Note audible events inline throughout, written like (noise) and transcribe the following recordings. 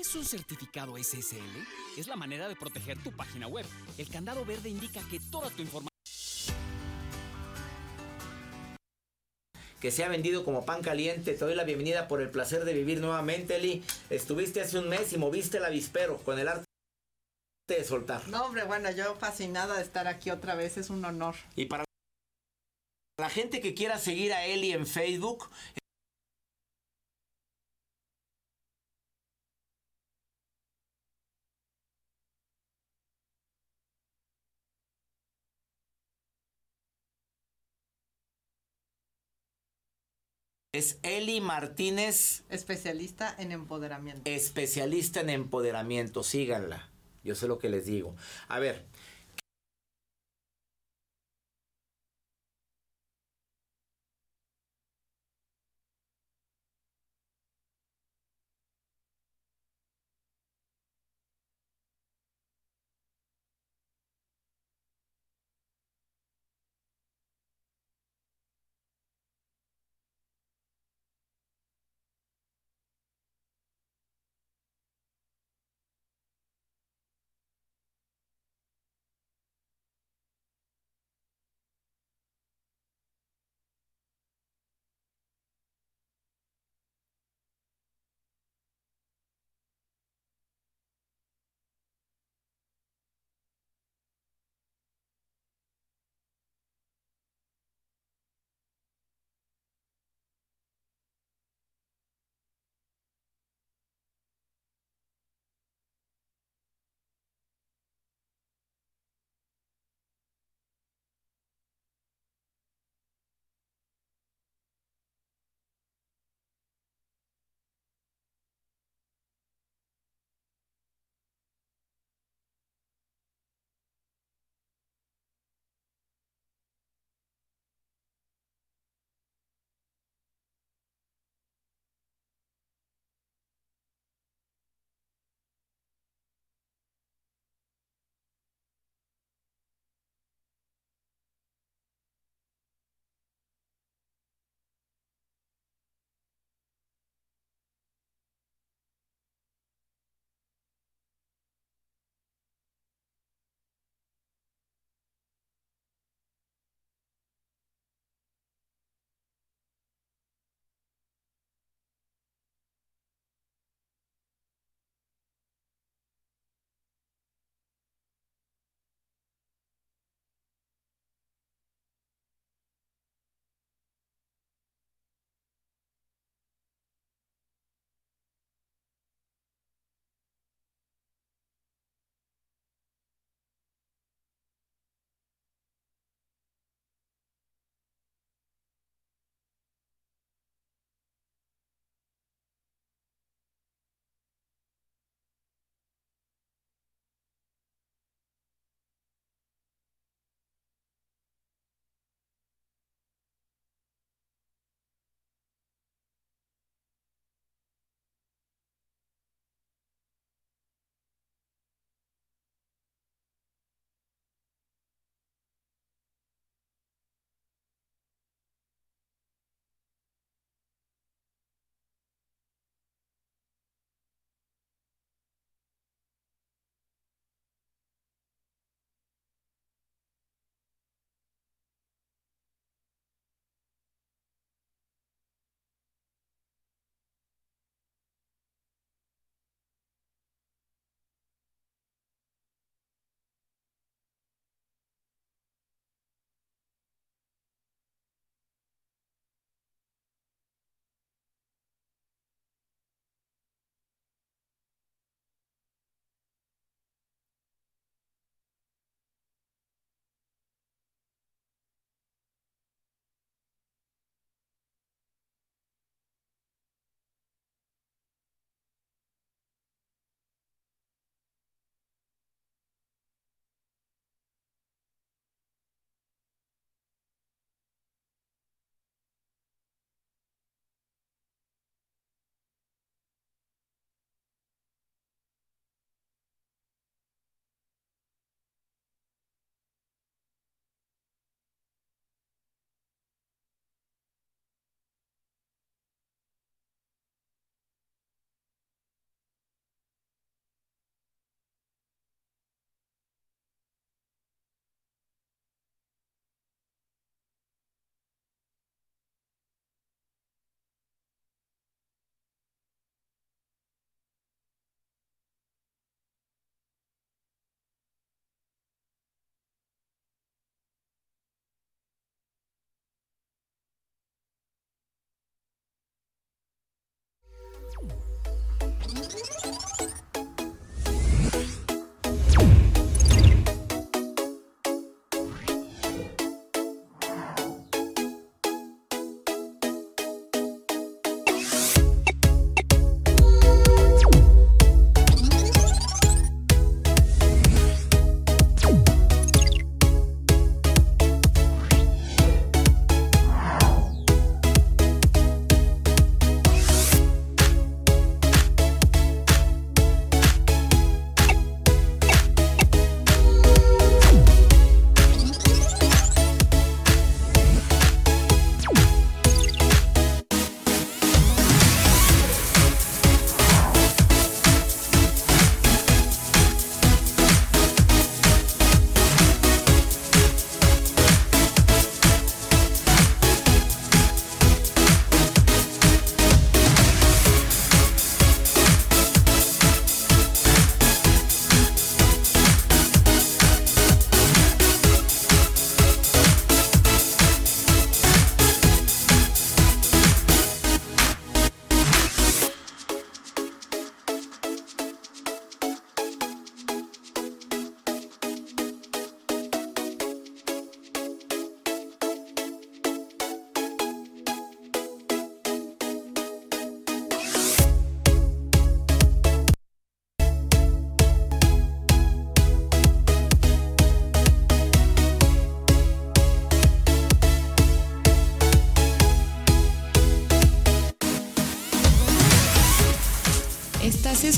¿Qué es un certificado SSL? Es la manera de proteger tu página web. El candado verde indica que toda tu información que se ha vendido como pan caliente. Te doy la bienvenida por el placer de vivir nuevamente, Eli. Estuviste hace un mes y moviste el avispero con el arte de soltar. No, hombre, bueno, yo fascinada de estar aquí otra vez, es un honor. Y para la gente que quiera seguir a Eli en Facebook, Es Eli Martínez. Especialista en empoderamiento. Especialista en empoderamiento. Síganla. Yo sé lo que les digo. A ver,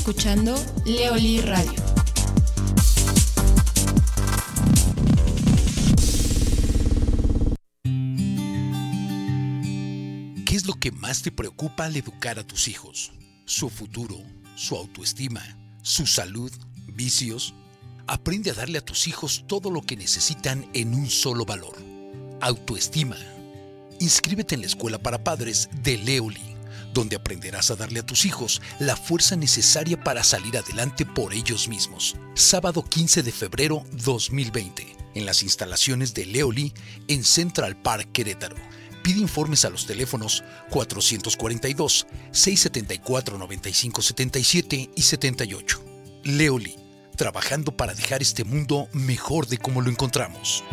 escuchando Leoli Radio. ¿Qué es lo que más te preocupa al educar a tus hijos? ¿Su futuro? ¿Su autoestima? ¿Su salud? ¿Vicios? Aprende a darle a tus hijos todo lo que necesitan en un solo valor. Autoestima. Inscríbete en la escuela para padres de Leoli, donde aprenderás a darle a tus hijos la fuerza necesaria para salir adelante por ellos mismos. Sábado 15 de febrero 2020, en las instalaciones de Leoli en Central Park Querétaro. Pide informes a los teléfonos 442-674-9577 y 78. Leoli, trabajando para dejar este mundo mejor de como lo encontramos.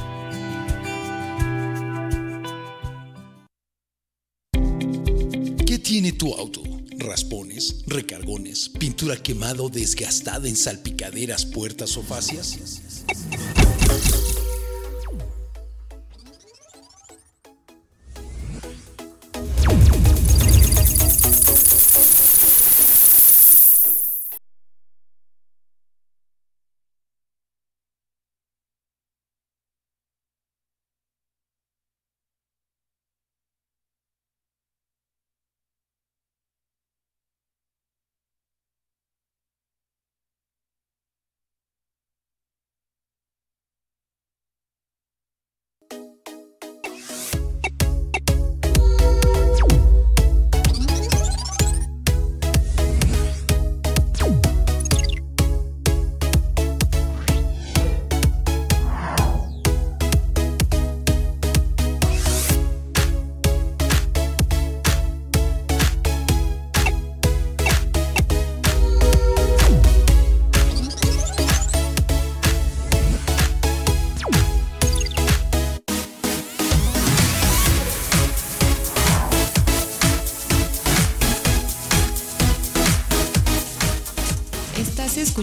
Tiene tu auto? ¿Raspones, recargones, pintura quemada o desgastada en salpicaderas, puertas o fascias?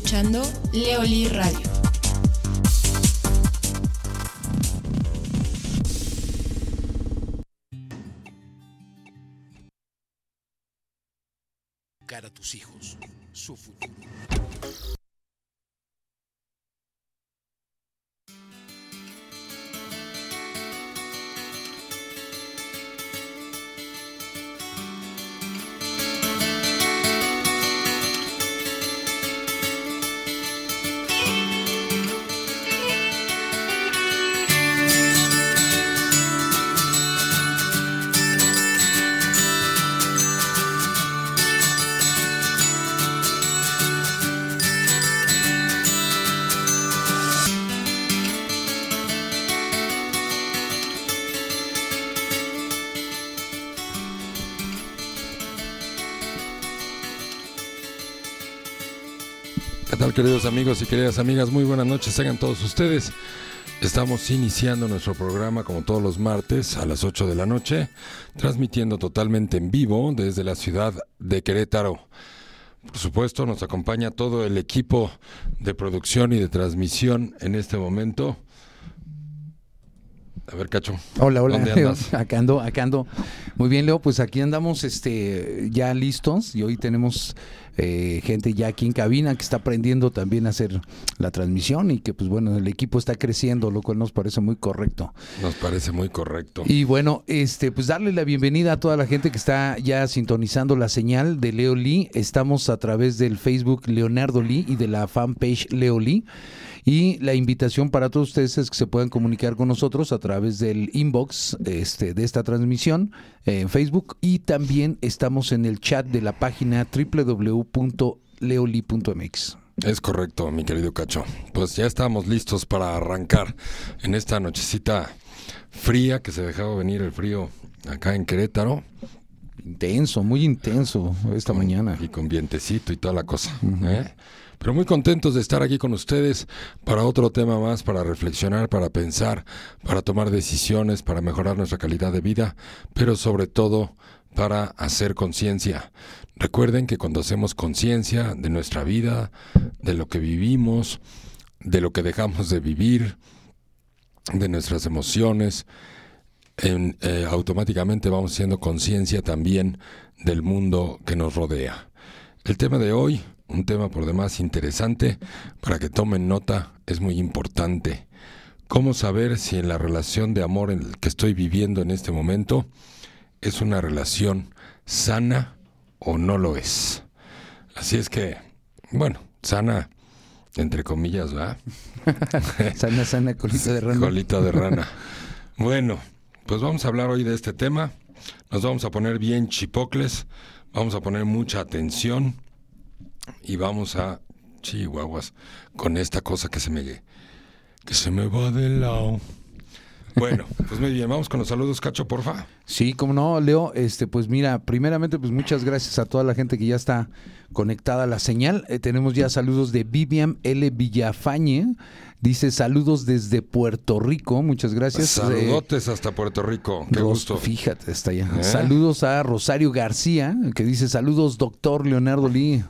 Escuchando Leoli Radio. Educar a tus hijos, queridos amigos y queridas amigas? Muy buenas noches, tengan todos ustedes. Estamos iniciando nuestro programa como todos los martes a las 8 de la noche, transmitiendo totalmente en vivo desde la ciudad de Querétaro. Por supuesto, nos acompaña todo el equipo de producción y de transmisión en este momento. A ver, Cacho. Hola, hola. ¿Dónde andas? (laughs) Acá ando, acá ando. Muy bien, Leo, pues aquí andamos este, ya listos y hoy tenemos eh, gente ya aquí en cabina que está aprendiendo también a hacer la transmisión y que pues bueno, el equipo está creciendo, lo cual nos parece muy correcto. Nos parece muy correcto. Y bueno, este, pues darle la bienvenida a toda la gente que está ya sintonizando la señal de Leo Lee. Estamos a través del Facebook Leonardo Lee y de la fanpage Leo Lee. Y la invitación para todos ustedes es que se puedan comunicar con nosotros a través del inbox este, de esta transmisión en Facebook y también estamos en el chat de la página www.leoli.mx. Es correcto, mi querido Cacho. Pues ya estamos listos para arrancar en esta nochecita fría que se dejaba venir el frío acá en Querétaro. Intenso, muy intenso esta Con- mañana. Y con vientecito y toda la cosa. ¿eh? Pero muy contentos de estar aquí con ustedes para otro tema más, para reflexionar, para pensar, para tomar decisiones, para mejorar nuestra calidad de vida, pero sobre todo para hacer conciencia. Recuerden que cuando hacemos conciencia de nuestra vida, de lo que vivimos, de lo que dejamos de vivir, de nuestras emociones, eh, automáticamente vamos siendo conciencia también del mundo que nos rodea. El tema de hoy, un tema por demás interesante, para que tomen nota, es muy importante. ¿Cómo saber si en la relación de amor en el que estoy viviendo en este momento es una relación sana o no lo es? Así es que, bueno, sana, entre comillas, ¿va? (laughs) sana, sana, colita de rana. Colita de rana. Bueno, pues vamos a hablar hoy de este tema. Nos vamos a poner bien chipocles, vamos a poner mucha atención y vamos a chihuahuas con esta cosa que se me que se me va de lado. Bueno, pues muy bien, vamos con los saludos, Cacho, porfa. Sí, como no, Leo, este, pues mira, primeramente, pues muchas gracias a toda la gente que ya está conectada a la señal. Eh, tenemos ya saludos de Vivian L. Villafañe. Dice saludos desde Puerto Rico, muchas gracias. Saludotes hasta Puerto Rico, qué gusto. Fíjate, está allá. ¿Eh? Saludos a Rosario García, que dice saludos, doctor Leonardo Lee.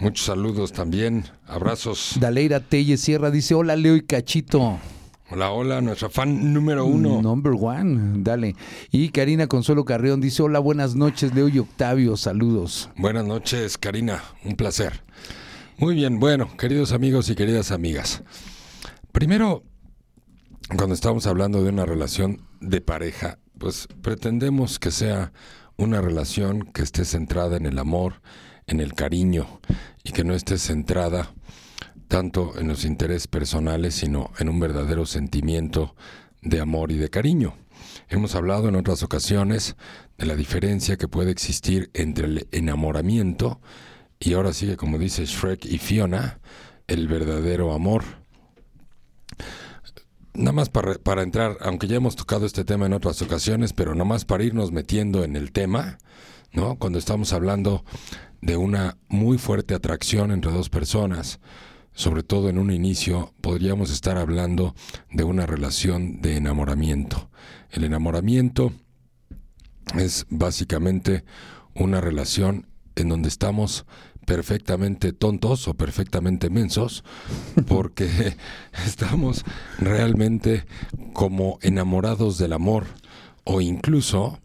Muchos saludos también, abrazos. Daleira Telle Sierra dice, hola Leo y Cachito. Hola, hola, nuestra fan número uno. Number one, dale. Y Karina Consuelo Carreón dice, hola, buenas noches, Leo y Octavio, saludos. Buenas noches, Karina, un placer. Muy bien, bueno, queridos amigos y queridas amigas. Primero, cuando estamos hablando de una relación de pareja, pues pretendemos que sea una relación que esté centrada en el amor, en el cariño y que no esté centrada tanto en los intereses personales, sino en un verdadero sentimiento de amor y de cariño. Hemos hablado en otras ocasiones de la diferencia que puede existir entre el enamoramiento y ahora sigue, como dice Shrek y Fiona, el verdadero amor. Nada más para, para, entrar, aunque ya hemos tocado este tema en otras ocasiones, pero nada más para irnos metiendo en el tema, ¿no? Cuando estamos hablando de una muy fuerte atracción entre dos personas, sobre todo en un inicio, podríamos estar hablando de una relación de enamoramiento. El enamoramiento es básicamente una relación en donde estamos perfectamente tontos o perfectamente mensos (laughs) porque (laughs) estamos realmente como enamorados del amor o incluso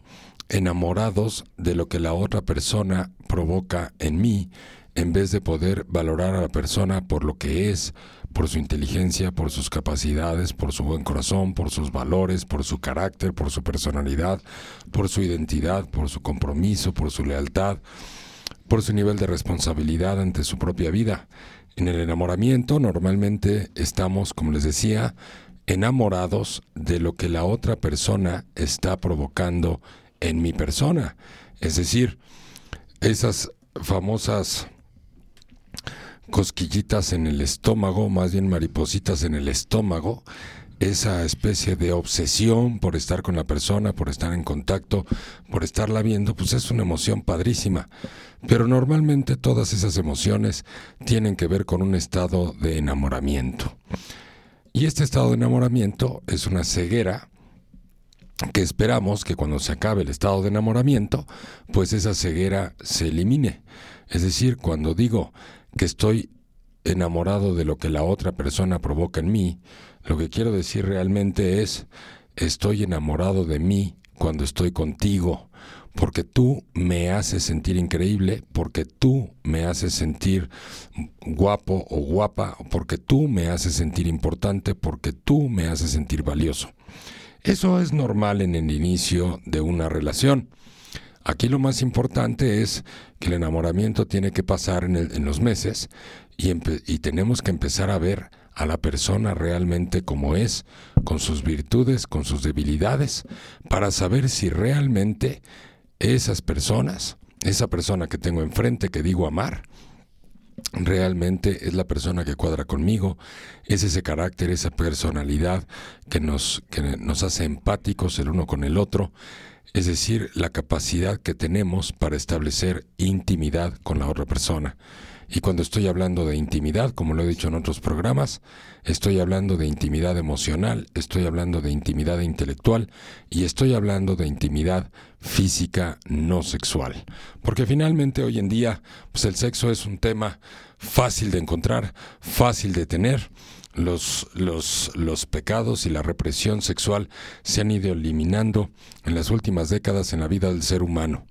enamorados de lo que la otra persona provoca en mí, en vez de poder valorar a la persona por lo que es, por su inteligencia, por sus capacidades, por su buen corazón, por sus valores, por su carácter, por su personalidad, por su identidad, por su compromiso, por su lealtad, por su nivel de responsabilidad ante su propia vida. En el enamoramiento normalmente estamos, como les decía, enamorados de lo que la otra persona está provocando en mi persona. Es decir, esas famosas cosquillitas en el estómago, más bien maripositas en el estómago, esa especie de obsesión por estar con la persona, por estar en contacto, por estarla viendo, pues es una emoción padrísima. Pero normalmente todas esas emociones tienen que ver con un estado de enamoramiento. Y este estado de enamoramiento es una ceguera que esperamos que cuando se acabe el estado de enamoramiento, pues esa ceguera se elimine. Es decir, cuando digo que estoy enamorado de lo que la otra persona provoca en mí, lo que quiero decir realmente es, estoy enamorado de mí cuando estoy contigo, porque tú me haces sentir increíble, porque tú me haces sentir guapo o guapa, porque tú me haces sentir importante, porque tú me haces sentir valioso. Eso es normal en el inicio de una relación. Aquí lo más importante es que el enamoramiento tiene que pasar en, los meses y, y tenemos que empezar a ver a la persona realmente como es, con sus virtudes, con sus debilidades, para saber si realmente esas personas, esa persona que tengo enfrente, que digo amar, realmente es la persona que cuadra conmigo, es ese carácter, esa personalidad que nos, que nos hace empáticos el uno con el otro, es decir, la capacidad que tenemos para establecer intimidad con la otra persona. Y cuando estoy hablando de intimidad, como lo he dicho en otros programas, estoy hablando de intimidad emocional, estoy hablando de intimidad intelectual y estoy hablando de intimidad física no sexual. Porque finalmente hoy en día, pues el sexo es un tema fácil de encontrar, fácil de tener. Los, los, los pecados y la represión sexual se han ido eliminando en las últimas décadas en la vida del ser humano.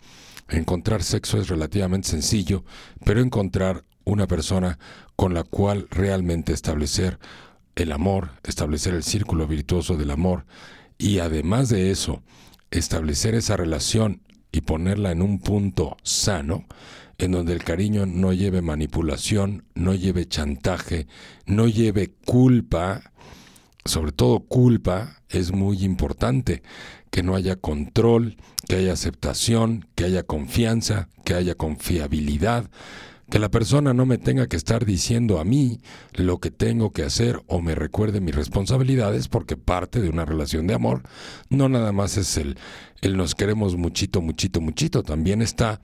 Encontrar sexo es relativamente sencillo, pero encontrar una persona con la cual realmente establecer el amor, establecer el círculo virtuoso del amor. Y además de eso, establecer esa relación y ponerla en un punto sano, en donde el cariño no lleve manipulación, no lleve chantaje, no lleve culpa, sobre todo culpa, es muy importante que no haya control, que haya aceptación, que haya confianza, que haya confiabilidad, que la persona no me tenga que estar diciendo a mí lo que tengo que hacer o me recuerde mis responsabilidades porque parte de una relación de amor no nada más es el, el nos queremos muchito, muchito, muchito, también está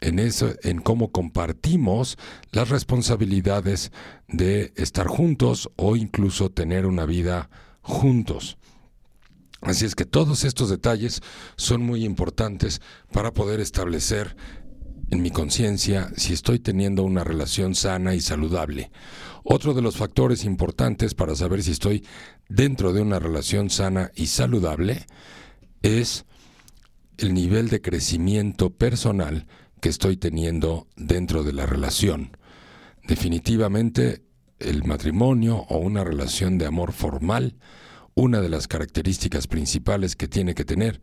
en eso, en cómo compartimos las responsabilidades de estar juntos o incluso tener una vida juntos. Así es que todos estos detalles son muy importantes para poder establecer en mi conciencia si estoy teniendo una relación sana y saludable. Otro de los factores importantes para saber si estoy dentro de una relación sana y saludable es el nivel de crecimiento personal que estoy teniendo dentro de la relación. Definitivamente, el matrimonio o una relación de amor formal, una de las características principales que tiene que tener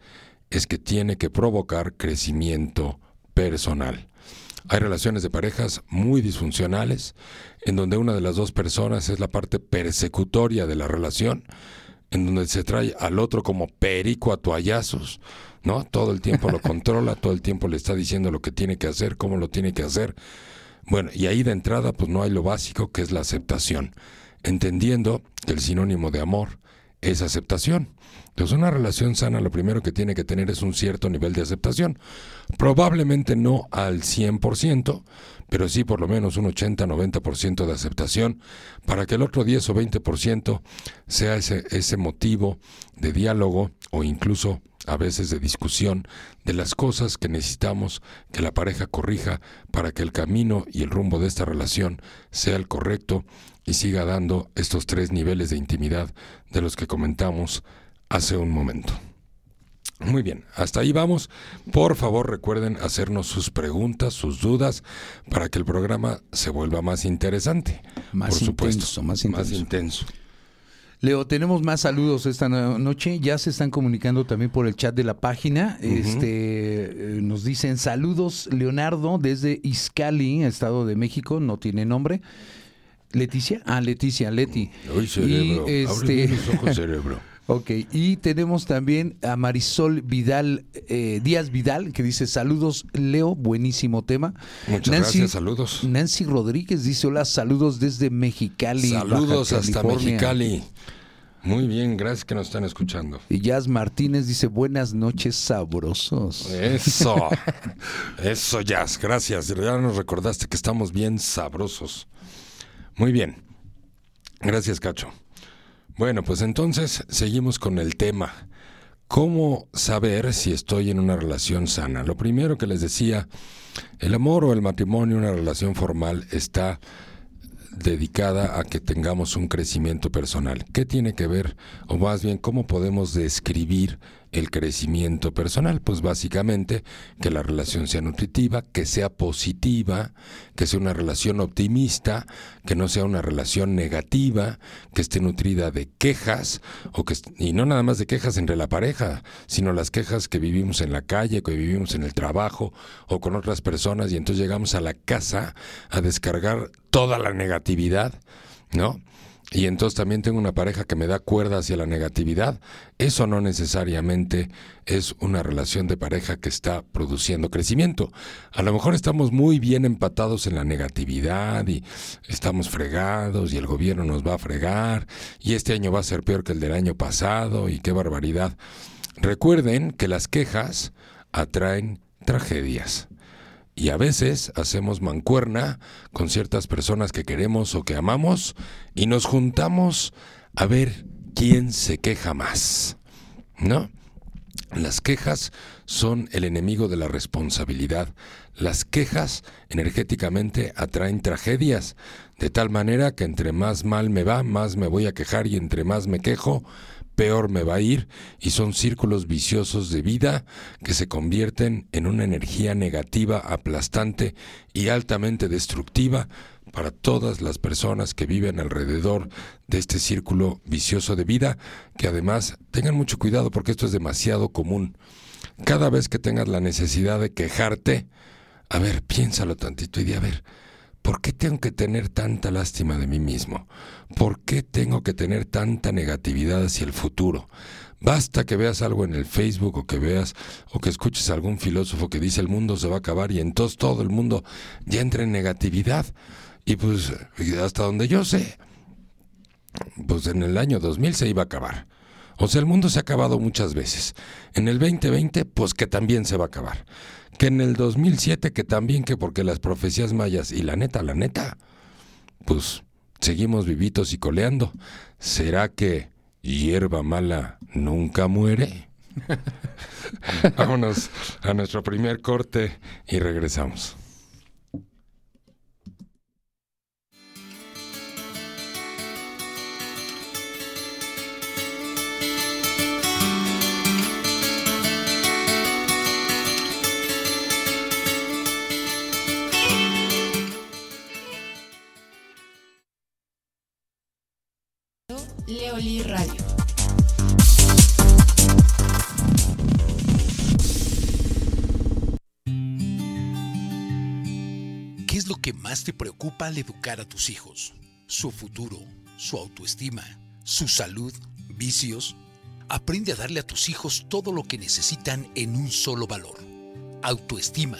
es que tiene que provocar crecimiento personal. Hay relaciones de parejas muy disfuncionales, en donde una de las dos personas es la parte persecutoria de la relación, en donde se trae al otro como perico a toallazos, ¿no? Todo el tiempo lo (laughs) controla, todo el tiempo le está diciendo lo que tiene que hacer, cómo lo tiene que hacer. Bueno, y ahí de entrada pues no hay lo básico que es la aceptación, entendiendo que el sinónimo de amor es aceptación. Entonces una relación sana lo primero que tiene que tener es un cierto nivel de aceptación. Probablemente no al 100%, pero sí por lo menos un 80-90% de aceptación para que el otro 10 o 20% sea ese, ese motivo de diálogo o incluso a veces de discusión de las cosas que necesitamos que la pareja corrija para que el camino y el rumbo de esta relación sea el correcto y siga dando estos tres niveles de intimidad de los que comentamos hace un momento. Muy bien, hasta ahí vamos. Por favor recuerden hacernos sus preguntas, sus dudas, para que el programa se vuelva más interesante. Más por supuesto, intenso, más intenso. intenso. Leo, tenemos más saludos esta no- noche. Ya se están comunicando también por el chat de la página. Este eh, nos dicen saludos Leonardo desde Izcali, Estado de México. No tiene nombre. Leticia, ah Leticia, Leti. Uy, cerebro. Y, este, ojos, cerebro. (laughs) Ok, y tenemos también a Marisol Vidal, eh, Díaz Vidal, que dice saludos Leo, buenísimo tema. Muchas gracias, saludos. Nancy Rodríguez dice hola, saludos desde Mexicali. Baja Saludos hasta California". Mexicali. Muy bien, gracias que nos están escuchando. Y Jazz Martínez dice buenas noches sabrosos. Eso, (laughs) eso, Jazz, gracias. Ya nos recordaste que estamos bien sabrosos. Muy bien, gracias, Cacho. Bueno, pues entonces seguimos con el tema. ¿Cómo saber si estoy en una relación sana? Lo primero que les decía, el amor o el matrimonio, una relación formal, está dedicada a que tengamos un crecimiento personal. ¿Qué tiene que ver, o más bien, cómo podemos describir el crecimiento personal? Pues básicamente que la relación sea nutritiva, que sea positiva, que sea una relación optimista, que no sea una relación negativa, que esté nutrida de quejas, o que, y no nada más de quejas entre la pareja, sino las quejas que vivimos en la calle, que vivimos en el trabajo o con otras personas, y entonces llegamos a la casa a descargar toda la negatividad, ¿no? Y entonces también tengo una pareja que me da cuerda hacia la negatividad. Eso no necesariamente es una relación de pareja que está produciendo crecimiento. A lo mejor estamos muy bien empatados en la negatividad y estamos fregados y el gobierno nos va a fregar y este año va a ser peor que el del año pasado y qué barbaridad. Recuerden que las quejas atraen tragedias. Y a veces hacemos mancuerna con ciertas personas que queremos o que amamos y nos juntamos a ver quién se queja más. ¿No? Las quejas son el enemigo de la responsabilidad. Las quejas energéticamente atraen tragedias, de tal manera que entre más mal me va, más me voy a quejar y entre más me quejo, peor me va a ir y son círculos viciosos de vida que se convierten en una energía negativa, aplastante y altamente destructiva para todas las personas que viven alrededor de este círculo vicioso de vida, que además tengan mucho cuidado porque esto es demasiado común. Cada vez que tengas la necesidad de quejarte, a ver, piénsalo tantito y di, a ver, ¿por qué tengo que tener tanta lástima de mí mismo? ¿Por qué tengo que tener tanta negatividad hacia el futuro? Basta que veas algo en el Facebook o que veas o que escuches a algún filósofo que dice el mundo se va a acabar y entonces todo el mundo ya entra en negatividad. Y pues hasta donde yo sé, pues en el año 2000 se iba a acabar. O sea, el mundo se ha acabado muchas veces. En el 2020, pues que también se va a acabar. Que en el 2007, que también, que porque las profecías mayas, y la neta, la neta, pues seguimos vivitos y coleando. ¿Será que hierba mala nunca muere? (laughs) Vámonos a nuestro primer corte y regresamos. Que más te preocupa al educar a tus hijos? ¿Su futuro? ¿Su autoestima? ¿Su salud? ¿Vicios? Aprende a darle a tus hijos todo lo que necesitan en un solo valor. Autoestima.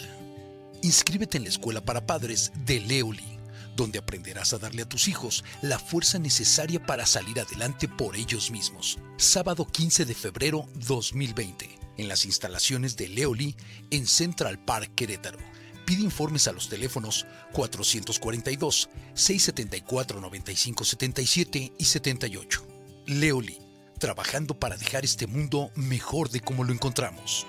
Inscríbete en la escuela para padres de Leoli, donde aprenderás a darle a tus hijos la fuerza necesaria para salir adelante por ellos mismos. Sábado 15 de febrero 2020, en las instalaciones de Leoli en Central Park Querétaro. Pide informes a los teléfonos 442-674-9577 y 78. Leoli, trabajando para dejar este mundo mejor de como lo encontramos.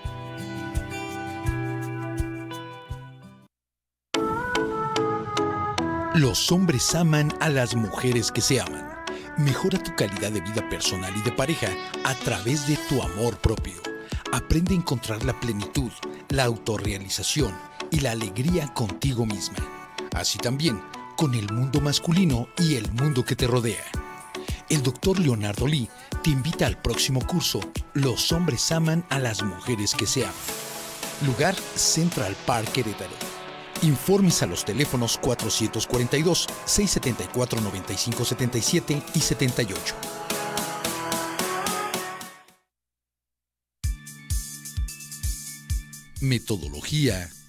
Los hombres aman a las mujeres que se aman. Mejora tu calidad de vida personal y de pareja a través de tu amor propio. Aprende a encontrar la plenitud, la autorrealización y la alegría contigo misma. Así también con el mundo masculino y el mundo que te rodea. El doctor Leonardo Lee te invita al próximo curso Los hombres aman a las mujeres que se aman. Lugar Central Park Querétaro. Informes a los teléfonos 442-674-9577 y 78. Metodología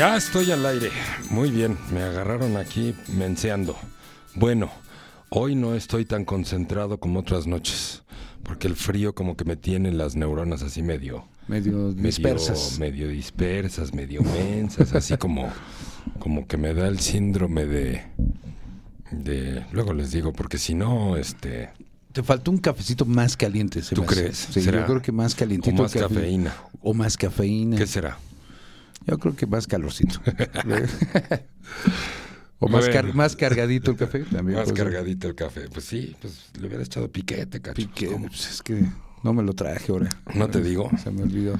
Ya estoy al aire. Muy bien, me agarraron aquí menseando. Bueno, hoy no estoy tan concentrado como otras noches, porque el frío como que me tiene las neuronas así medio... Medio dispersas. Medio, medio dispersas, medio mensas, así como, como que me da el síndrome de... de luego les digo, porque si no, este... Te faltó un cafecito más caliente. se ¿Tú crees? Sí, ¿Será? yo creo que más calientito. O más que- cafeína. O más cafeína. ¿Qué será? Yo creo que más calorcito. (laughs) o más, Bueno. car- más cargadito el café también. Más puede ser. cargadito el café. Pues sí, pues le hubiera echado piquete, cacho. Pique, ¿Cómo? pues es que no me lo traje ahora. No te digo. Se me olvidó.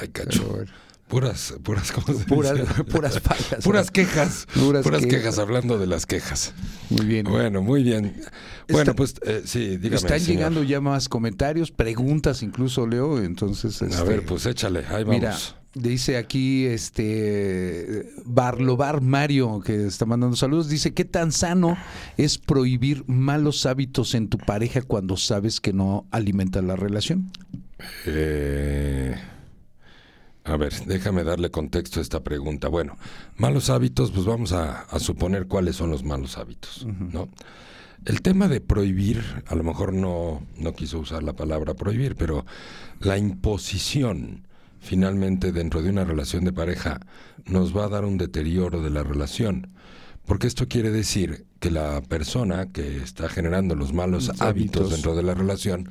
Ay, cacho. Pero. Puras, puras, ¿cómo se Puras, dice? (laughs) puras fallas. Puras quejas. Puras Puras, quejas. quejas. hablando de las quejas. Muy bien. Bueno, muy bien. Bueno, Está- pues eh, sí, dígame. Están señor. llegando ya más comentarios, preguntas incluso, Leo. Entonces, A este, ver, pues échale, ahí vamos. Mira, dice aquí este Barlobar Mario, que está mandando saludos, dice, ¿qué tan sano es prohibir malos hábitos en tu pareja cuando sabes que no alimenta la relación? Eh, a ver, déjame darle contexto a esta pregunta. Bueno, malos hábitos, pues vamos a, a suponer cuáles son los malos hábitos, ¿no? El tema de prohibir, a lo mejor no, no quiso usar la palabra prohibir, pero la imposición finalmente dentro de una relación de pareja nos va a dar un deterioro de la relación. Porque esto quiere decir que la persona que está generando los malos Los hábitos hábitos. dentro de la relación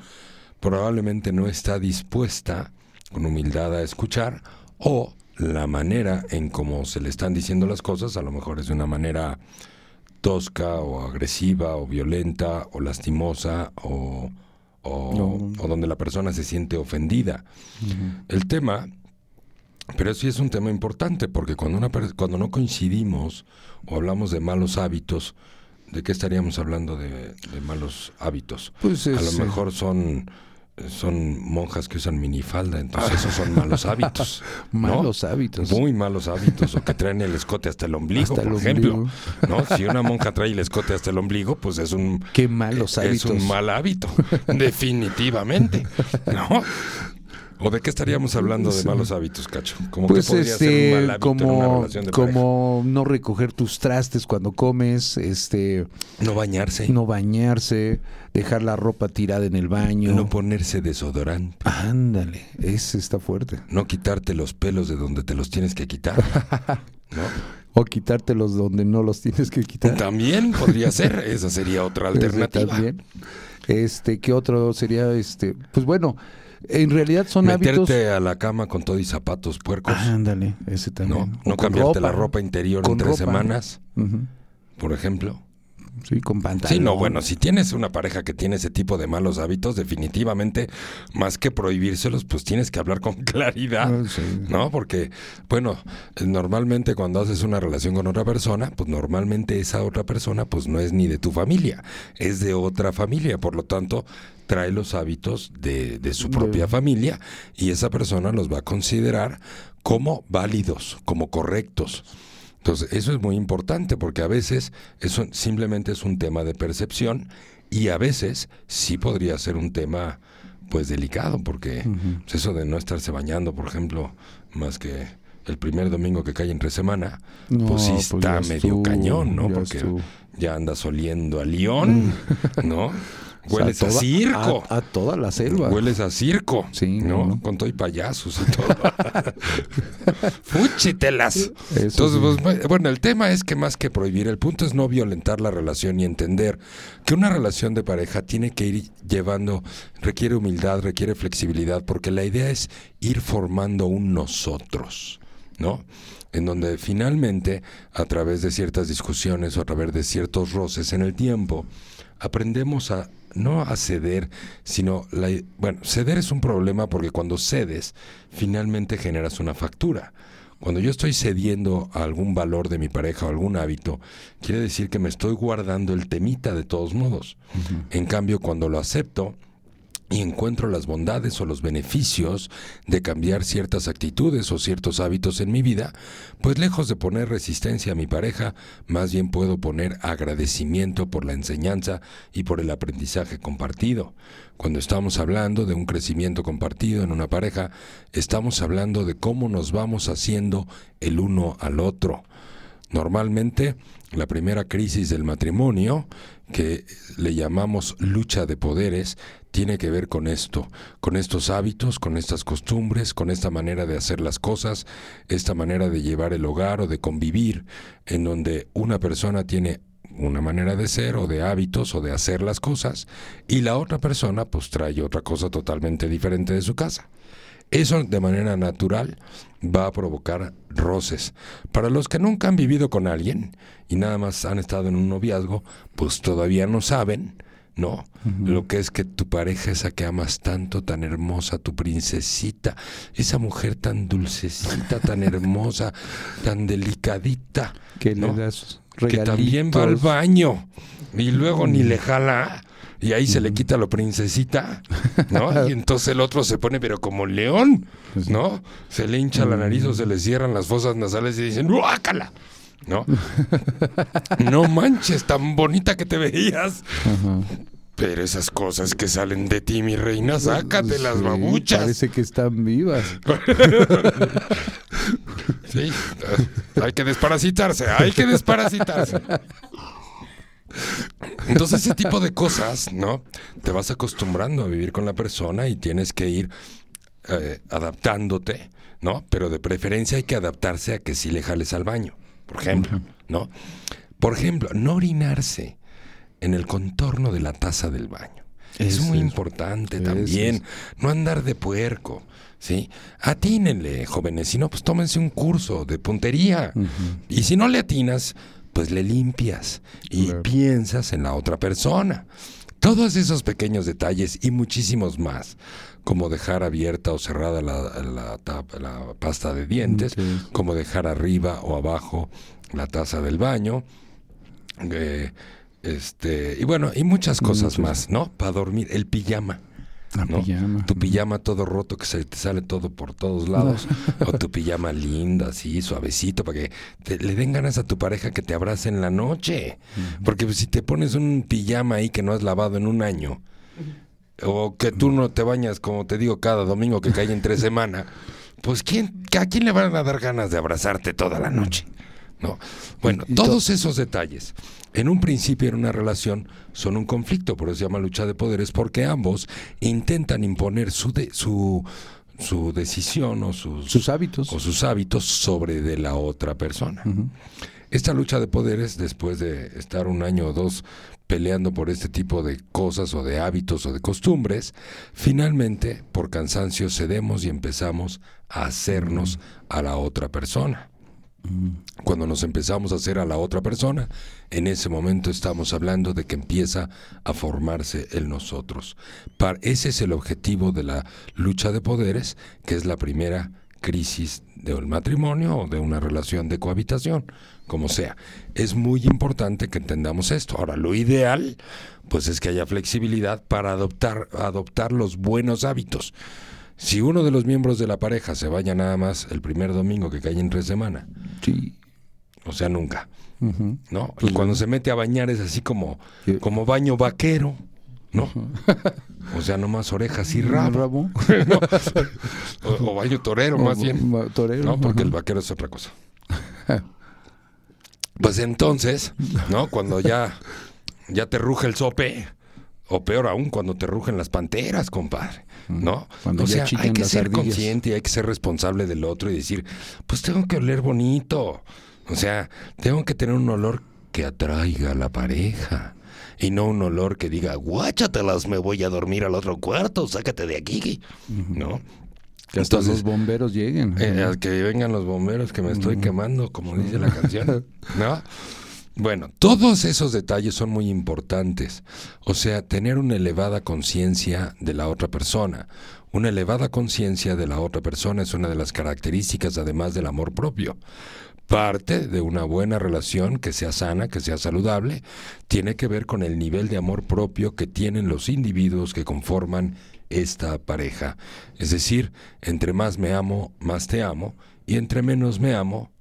probablemente no está dispuesta con humildad a escuchar o la manera en cómo se le están diciendo las cosas a lo mejor es de una manera tosca o agresiva o violenta o lastimosa o, o, No. o donde la persona se siente ofendida. El tema, pero sí es un tema importante porque cuando, una, cuando no coincidimos o hablamos de malos hábitos, ¿de qué estaríamos hablando de, de malos hábitos? Pues a lo es, eh, mejor son son monjas que usan minifalda, entonces esos son malos hábitos. (laughs) ¿no? Malos hábitos. Muy malos hábitos, o que traen el escote hasta el ombligo, Hasta el por ejemplo. ombligo. ¿no? Si una monja trae el escote hasta el ombligo, pues es un, Qué malos es hábitos. un mal hábito, definitivamente. ¿No? (laughs) ¿O de qué estaríamos hablando de malos hábitos, Cacho? Como Pues que podría ser un este, mal hábito en una como, relación de pareja. como no recoger tus trastes cuando comes, este, No bañarse, no bañarse, dejar la ropa tirada en el baño. no ponerse desodorante, Ándale, ese está fuerte. no quitarte los pelos de donde te los tienes que quitar. (laughs) ¿no? O quitártelos donde no los tienes que quitar. También podría ser, (laughs) esa sería otra alternativa. también. Este, ¿qué otro sería? Este, pues bueno, en realidad son Meterte hábitos. a la cama con todo y zapatos puercos. Ándale, ese no, también. no O con cambiarte la ropa interior con en tres ropa. semanas, Ujú. por ejemplo. Sí, con pantalón. Sí, no, bueno, si tienes una pareja que tiene ese tipo de malos hábitos, definitivamente, más que prohibírselos, pues tienes que hablar con (laughs) claridad, Ah, sí. ¿no? Porque, bueno, eh, normalmente cuando haces una relación con otra persona, pues normalmente esa otra persona, pues no es ni de tu familia, es de otra familia, por lo tanto, trae los hábitos de, de su propia familia y esa persona los va a considerar como válidos, como correctos. Entonces, eso es muy importante porque a veces eso simplemente es un tema de percepción y a veces sí podría ser un tema pues delicado porque pues, eso de no estarse bañando, por ejemplo, más que el primer domingo que cae entre semana, No, pues sí pues está medio cañón, ¿no? ya Porque ya andas oliendo a león, ¿no? (laughs) Hueles a toda- circo. A, a toda la selva. Hueles a circo, Sí, ¿no? no. Con todo y payasos y todo. (laughs) Fúchitelas. Entonces, sí. pues, bueno, el tema es que más que prohibir, el punto es no violentar la relación y entender que una relación de pareja tiene que ir llevando, requiere humildad, requiere flexibilidad, porque la idea es ir formando un nosotros, ¿no? En donde finalmente, a través de ciertas discusiones o a través de ciertos roces en el tiempo, aprendemos a no a ceder, sino la, bueno, ceder es un problema porque cuando cedes, finalmente generas una factura. Cuando yo estoy cediendo a algún valor de mi pareja o algún hábito, quiere decir que me estoy guardando el temita de todos modos. En cambio, cuando lo acepto, y encuentro las bondades o los beneficios de cambiar ciertas actitudes o ciertos hábitos en mi vida, pues lejos de poner resistencia a mi pareja, más bien puedo poner agradecimiento por la enseñanza y por el aprendizaje compartido. Cuando estamos hablando de un crecimiento compartido en una pareja, estamos hablando de cómo nos vamos haciendo el uno al otro. Normalmente, la primera crisis del matrimonio, que le llamamos lucha de poderes, tiene que ver con esto, con estos hábitos, con estas costumbres, con esta manera de hacer las cosas, esta manera de llevar el hogar o de convivir, en donde una persona tiene una manera de ser o de hábitos o de hacer las cosas y la otra persona pues trae otra cosa totalmente diferente de su casa. Eso de manera natural va a provocar roces. Para los que nunca han vivido con alguien y nada más han estado en un noviazgo, pues todavía no saben, ¿no? Lo que es que tu pareja, esa que amas tanto, tan hermosa, tu princesita, esa mujer tan dulcecita, tan (laughs) hermosa, tan delicadita, Que ¿no? le das que también va al baño y luego ni le jala y ahí se le quita lo princesita, ¿no? (laughs) Y entonces el otro se pone pero como león, ¿no? Se le hincha la nariz o se le cierran las fosas nasales y dicen ¡Guácala! ¿No? no manches, tan bonita que te veías. Pero esas cosas que salen de ti, mi reina, sácate las Sí, babuchas. Parece que están vivas. Sí, hay que desparasitarse, hay que desparasitarse. Entonces ese tipo de cosas, ¿no? Te vas acostumbrando a vivir con la persona y tienes que ir eh, adaptándote, ¿no? Pero de preferencia hay que adaptarse a que sí le jales al baño, por ejemplo, ¿no? Por ejemplo, no orinarse en el contorno de la taza del baño. Es Eso muy es- importante también. es. No andar de puerco, ¿sí? Atínenle, jóvenes. Si no, pues tómense un curso de puntería. Y si no le atinas, pues le limpias y Claro. piensas en la otra persona. Todos esos pequeños detalles y muchísimos más, como dejar abierta o cerrada la, la tapa- la pasta de dientes, Sí. como dejar arriba o abajo la taza del baño, eh, este, y bueno, y muchas cosas Muchas. más, ¿no? Para dormir, el pijama. La ¿no? pijama. Tu pijama todo roto que se te sale todo por todos lados. o tu pijama linda, así, suavecito, para que te- le den ganas a tu pareja que te abrace en la noche. Porque pues, si te pones un pijama ahí que no has lavado en un año, o que tú no te bañas, como te digo, cada domingo que cae entre semana, pues ¿quién, ¿a quién le van a dar ganas de abrazarte toda la noche? ¿No? Bueno, todos esos detalles, en un principio en una relación, son un conflicto, por eso se llama lucha de poderes, porque ambos intentan imponer su, de- su, su decisión o sus, Sus hábitos. o sus hábitos sobre de la otra persona. Esta lucha de poderes, después de estar un año o dos peleando por este tipo de cosas o de hábitos o de costumbres, finalmente, por cansancio, cedemos y empezamos a hacernos a la otra persona. Cuando nos empezamos a hacer a la otra persona, en ese momento estamos hablando de que empieza a formarse el nosotros. Ese es el objetivo de la lucha de poderes, que es la primera crisis del matrimonio o de una relación de cohabitación, como sea. Es muy importante que entendamos esto. Ahora, lo ideal, pues es que haya flexibilidad para adoptar, adoptar los buenos hábitos. Si uno de los miembros de la pareja se vaya nada más el primer domingo que cae entre semana, Sí. o sea, nunca. ¿no? Y cuando se mete a bañar es así como, como baño vaquero, ¿no? O sea, nomás orejas y rabo. Rabo. (laughs) ¿no? O, o baño torero, más bien. Torero. No, porque el vaquero es otra cosa. Pues entonces, ¿no? Cuando ya, ya te ruge el sope, o peor aún, cuando te rugen las panteras, compadre, ¿no? Cuando o sea, hay que ser ardillas. consciente y hay que ser responsable del otro y decir, pues tengo que oler bonito. O sea, tengo que tener un olor que atraiga a la pareja. Y no un olor que diga, guáchatelas, me voy a dormir al otro cuarto, sácate de aquí. ¿No? Que hasta Entonces, los bomberos lleguen. eh, que vengan los bomberos que me estoy quemando, como dice la canción, (laughs) ¿no? Bueno, todos esos detalles son muy importantes. O sea, tener una elevada conciencia de la otra persona. Una elevada conciencia de la otra persona es una de las características, además del amor propio. Parte de una buena relación que sea sana, que sea saludable, tiene que ver con el nivel de amor propio que tienen los individuos que conforman esta pareja. Es decir, entre más me amo, más te amo, y entre menos me amo,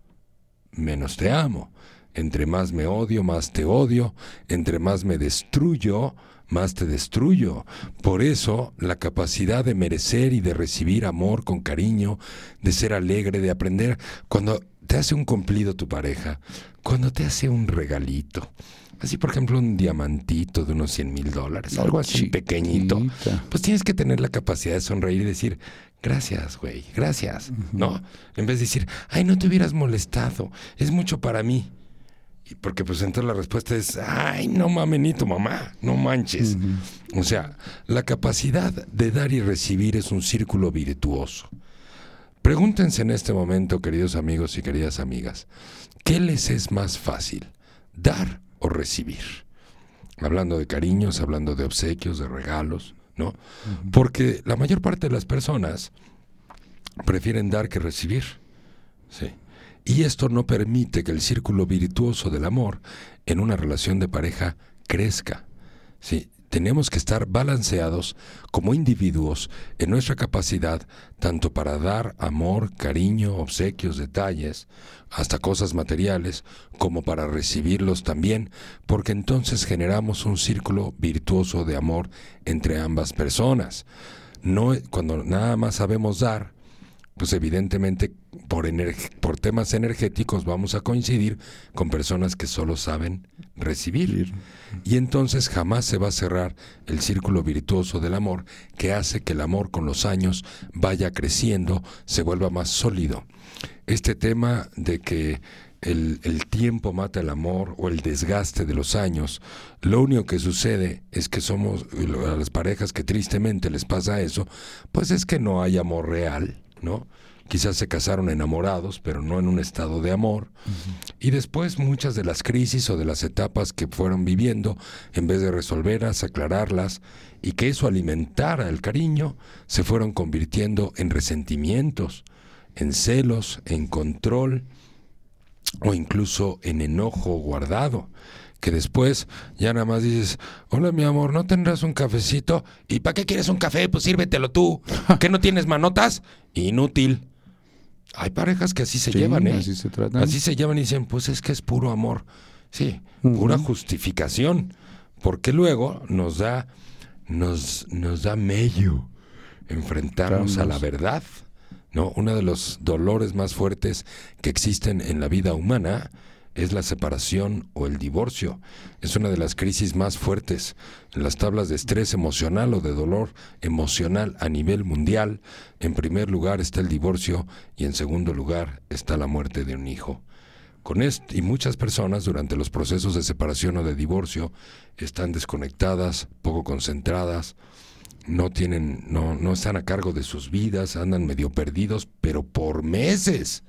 menos te amo. Entre más me odio, más te odio. Entre más me destruyo, más te destruyo. Por eso, la capacidad de merecer y de recibir amor con cariño, de ser alegre, de aprender, cuando te hace un cumplido tu pareja, cuando te hace un regalito, así por ejemplo un diamantito de unos 100 mil dólares, algo así pequeñito, pues tienes que tener la capacidad de sonreír y decir, gracias, güey, gracias, ¿no? En vez de decir, ay, no te hubieras molestado, es mucho para mí. Y porque pues entonces la respuesta es, ay, no mames ni tu mamá, no manches. O sea, la capacidad de dar y recibir es un círculo virtuoso. Pregúntense en este momento, queridos amigos y queridas amigas, ¿qué les es más fácil, dar o recibir? Hablando de cariños, hablando de obsequios, de regalos, ¿no? Porque la mayor parte de las personas prefieren dar que recibir. Sí. Y esto no permite que el círculo virtuoso del amor en una relación de pareja crezca. Sí, tenemos que estar balanceados como individuos en nuestra capacidad tanto para dar amor, cariño, obsequios, detalles, hasta cosas materiales, como para recibirlos también, porque entonces generamos un círculo virtuoso de amor entre ambas personas. No cuando nada más sabemos dar, pues evidentemente por, por temas energéticos vamos a coincidir con personas que solo saben recibir. Y entonces jamás se va a cerrar el círculo virtuoso del amor que hace que el amor con los años vaya creciendo, se vuelva más sólido. Este tema de que el, el, tiempo mata el amor o el desgaste de los años, lo único que sucede es que somos, a las parejas que tristemente les pasa eso, pues es que no hay amor real ¿no? Quizás se casaron enamorados, pero no en un estado de amor. Y después muchas de las crisis o de las etapas que fueron viviendo, en vez de resolverlas, aclararlas, y que eso alimentara el cariño, se fueron convirtiendo en resentimientos, en celos, en control o incluso en enojo guardado que después ya nada más dices, hola mi amor, ¿no tendrás un cafecito? ¿Y para qué quieres un café? Pues sírvetelo tú. (laughs) ¿Qué no tienes manotas? Inútil. Hay parejas que así se llevan, ¿eh? Así se tratan. Así se llevan y dicen, pues es que es puro amor. Sí, pura justificación. Porque luego nos da, nos, nos da medio enfrentarnos a la verdad. ¿no? Uno de los dolores más fuertes que existen en la vida humana es la separación o el divorcio. Es una de las crisis más fuertes en las tablas de estrés emocional o de dolor emocional a nivel mundial. En primer lugar está el divorcio y en segundo lugar está la muerte de un hijo. Con esto, y muchas personas durante los procesos de separación o de divorcio están desconectadas, poco concentradas, no tienen, no, no están a cargo de sus vidas, andan medio perdidos, pero por meses,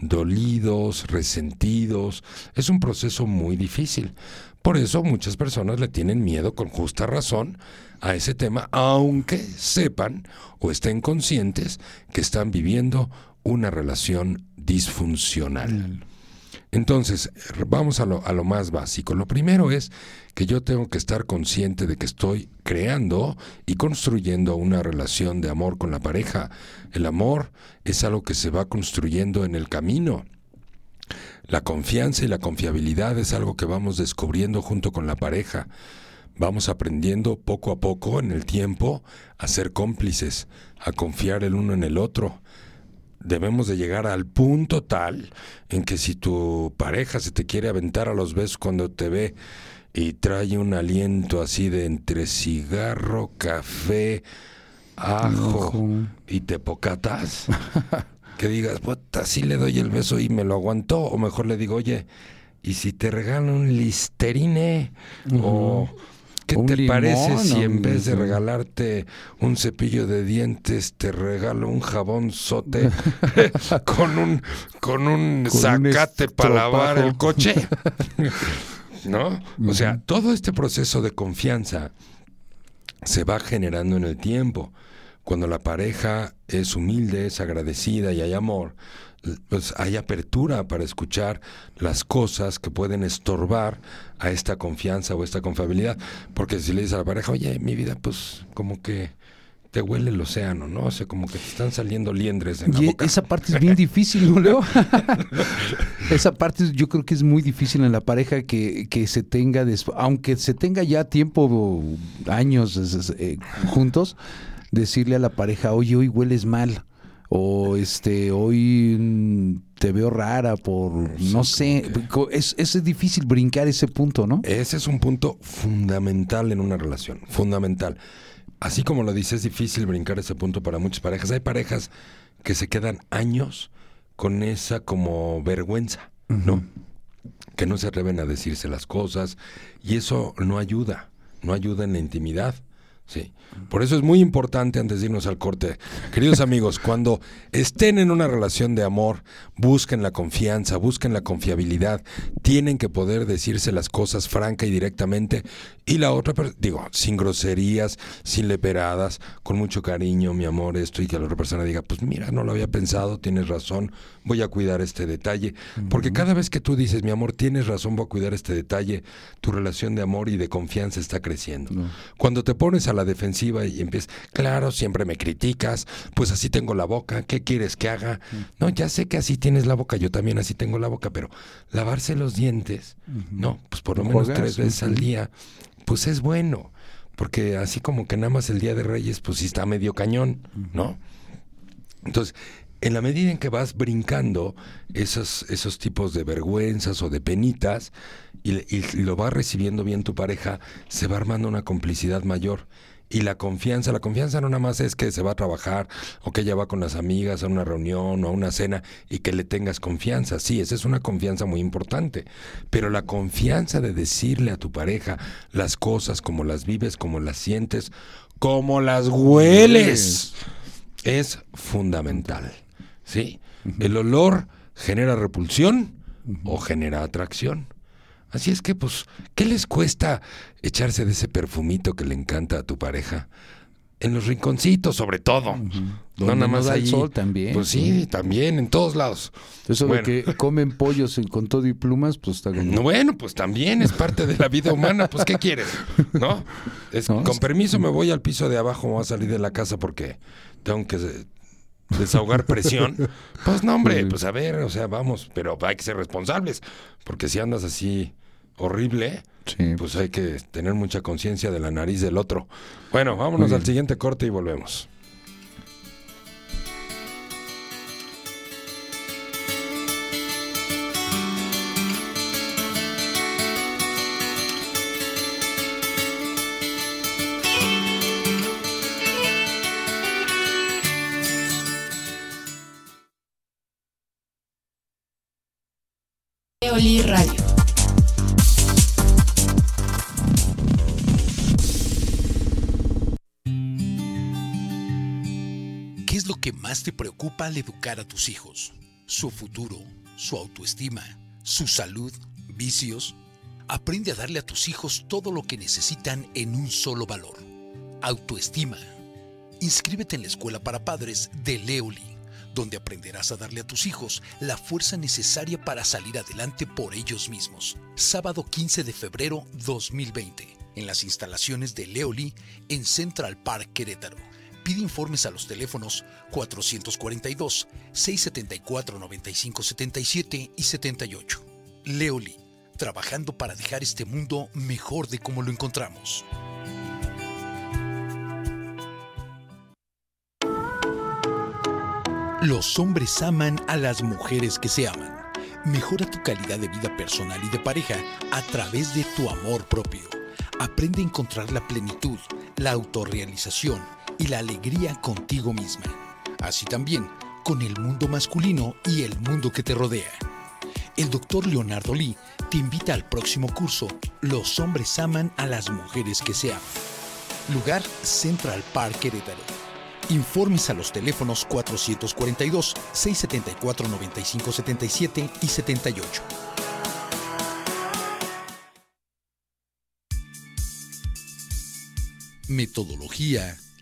dolidos, resentidos. Es un proceso muy difícil. Por eso muchas personas le tienen miedo con justa razón a ese tema, aunque sepan o estén conscientes que están viviendo una relación disfuncional. Entonces, vamos a lo, más básico. Lo primero es que yo tengo que estar consciente de que estoy creando y construyendo una relación de amor con la pareja. El amor es algo que se va construyendo en el camino. La confianza y la confiabilidad es algo que vamos descubriendo junto con la pareja. Vamos aprendiendo poco a poco en el tiempo a ser cómplices, a confiar el uno en el otro, debemos de llegar al punto tal en que si tu pareja se te quiere aventar a los besos cuando te ve y trae un aliento así de entre cigarro, café, ajo y te pocatas, (laughs) que digas, puta, sí le doy el beso y me lo aguantó, o mejor le digo, oye, ¿y si te regalo un listerine? O ¿Qué te parece si en vez de regalarte un cepillo de dientes te regalo un jabón sote (laughs) con un con un zacate para lavar el coche? (laughs) ¿No? O sea, todo este proceso de confianza se va generando en el tiempo. Cuando la pareja es humilde, es agradecida y hay amor, pues hay apertura para escuchar las cosas que pueden estorbar a esta confianza o esta confiabilidad. Porque si le dices a la pareja, oye, mi vida, pues como que te huele el océano, ¿no? O sea, como que te están saliendo liendres en la boca. Esa parte es bien difícil, ¿no, Leo? (laughs) esa parte yo creo que es muy difícil en la pareja que, que se tenga, aunque se tenga ya tiempo, años eh, juntos, decirle a la pareja, oye, hoy hueles mal o este hoy mm, te veo rara por no sé es, es difícil brincar ese punto no ese es un punto fundamental en una relación fundamental. Así como lo dices es difícil brincar ese punto para muchas parejas. Hay parejas que se quedan años con esa como vergüenza no que no se atreven a decirse las cosas y eso no ayuda no ayuda en la intimidad Sí. Por eso es muy importante antes de irnos al corte. Queridos amigos, (laughs) cuando estén en una relación de amor, busquen la confianza, busquen la confiabilidad. Tienen que poder decirse las cosas franca y directamente. Y la otra, digo, sin groserías, sin leperadas, con mucho cariño, mi amor, esto, y que la otra persona diga, pues mira, no lo había pensado, tienes razón, voy a cuidar este detalle. Porque cada vez que tú dices, mi amor, tienes razón, voy a cuidar este detalle, tu relación de amor y de confianza está creciendo. Cuando te pones a la defensiva y empiezas, claro, siempre me criticas, pues así tengo la boca, ¿qué quieres que haga? No, ya sé que así tienes la boca, yo también así tengo la boca, pero lavarse los dientes, no, pues por lo menos tres veces al día, pues es bueno, porque así como que nada más el Día de Reyes, pues sí está medio cañón, ¿no? Entonces, en la medida en que vas brincando esos, esos tipos de vergüenzas o de penitas y, y lo va recibiendo bien tu pareja, se va armando una complicidad mayor. Y la confianza, la confianza no nada más es que se va a trabajar o que ella va con las amigas a una reunión o a una cena y que le tengas confianza. Sí, esa es una confianza muy importante. Pero la confianza de decirle a tu pareja las cosas como las vives, como las sientes, como las hueles es fundamental. ¿Sí? El olor genera repulsión o genera atracción. Así es que, pues, ¿qué les cuesta echarse de ese perfumito que le encanta a tu pareja? En los rinconcitos, sobre todo. No nada no más da el ahí. sol también. Pues sí, también, en todos lados. Eso Bueno. de que comen pollos con todo y plumas, pues está como... No, bueno, pues también es parte de la vida humana. Pues, ¿qué quieres? ¿No? Es- No, con es- permiso, me voy al piso de abajo, me voy a salir de la casa porque tengo que desahogar presión. Pues no, hombre, pues a ver, o sea, vamos, pero hay que ser responsables. Porque si andas así horrible, Sí. pues hay que tener mucha conciencia de la nariz del otro. Bueno, vámonos al siguiente corte y volvemos. Que más te preocupa al educar a tus hijos? ¿Su futuro? ¿Su autoestima? ¿Su salud? ¿Vicios? Aprende a darle a tus hijos todo lo que necesitan en un solo valor. Autoestima. Inscríbete en la escuela para padres de Leoli, donde aprenderás a darle a tus hijos la fuerza necesaria para salir adelante por ellos mismos. Sábado 15 de febrero 2020, en las instalaciones de Leoli en Central Park Querétaro. Pide informes a los teléfonos 442-674-9577 y 78. Leoli, trabajando para dejar este mundo mejor de como lo encontramos. Los hombres aman a las mujeres que se aman. Mejora tu calidad de vida personal y de pareja a través de tu amor propio. Aprende a encontrar la plenitud, la autorrealización y la alegría contigo misma. Así también con el mundo masculino y el mundo que te rodea. El doctor Leonardo Lee te invita al próximo curso Los hombres aman a las mujeres que se aman. Lugar Central Park Querétaro. Informes a los teléfonos 442-674-9577 y 78. Metodología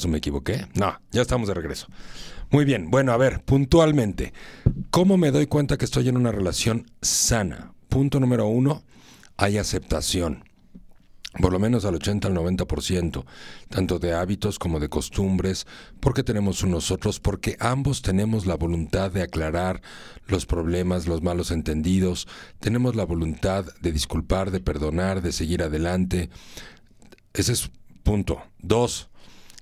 ¿Acaso me equivoqué? No, ya estamos de regreso. Muy bien, bueno, a ver, puntualmente, ¿cómo me doy cuenta que estoy en una relación sana? Punto número uno, hay aceptación por lo menos al 80 al 90%, tanto de hábitos como de costumbres, porque tenemos unos otros, porque ambos tenemos la voluntad de aclarar los problemas, los malos entendidos, tenemos la voluntad de disculpar, de perdonar, de seguir adelante. Ese es punto. Dos,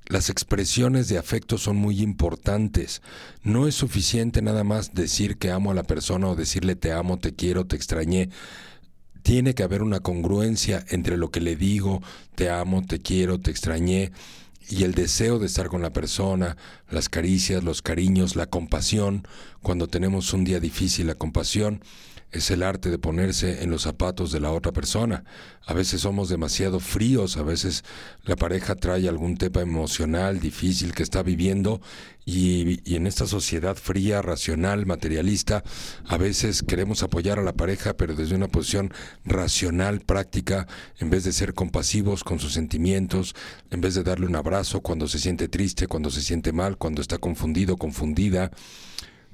las expresiones de afecto son muy importantes. No es suficiente nada más decir que amo a la persona o decirle te amo, te quiero, te extrañé tiene que haber una congruencia entre lo que le digo, te amo, te quiero, te extrañé, y el deseo de estar con la persona, las caricias, los cariños, la compasión, cuando tenemos un día difícil, la compasión es el arte de ponerse en los zapatos de la otra persona. A veces somos demasiado fríos, a veces la pareja trae algún tema emocional difícil que está viviendo y, en esta sociedad fría, racional, materialista, a veces queremos apoyar a la pareja pero desde una posición racional, práctica, en vez de ser compasivos con sus sentimientos, en vez de darle un abrazo cuando se siente triste, cuando se siente mal, cuando está confundido, confundida.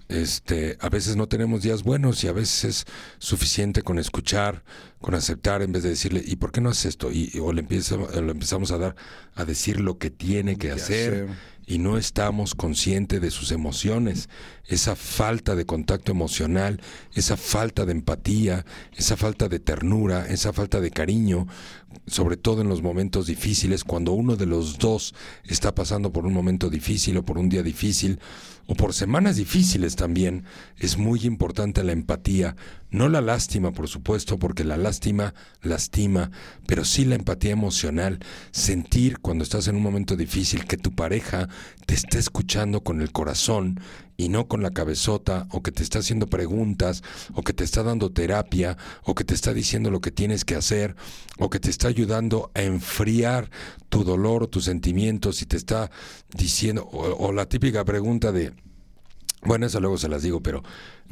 Este, a veces no tenemos días buenos y a veces es suficiente con escuchar, con aceptar en vez de decirle, ¿y por qué no haces esto? Y, o le, empieza, le empezamos a dar a decir lo que tiene que hacer y no estamos conscientes de sus emociones. Esa falta de contacto emocional, esa falta de empatía, esa falta de ternura, esa falta de cariño, sobre todo en los momentos difíciles, cuando uno de los dos está pasando por un momento difícil o por un día difícil, o por semanas difíciles también, es muy importante la empatía, no la lástima, por supuesto, porque la lástima lastima, pero sí la empatía emocional, sentir cuando estás en un momento difícil que tu pareja te está escuchando con el corazón y no con la cabezota, o que te está haciendo preguntas, o que te está dando terapia, o que te está diciendo lo que tienes que hacer, o que te está ayudando a enfriar tu dolor o tus sentimientos y te está diciendo, o, o la típica pregunta de, bueno, eso luego se las digo, pero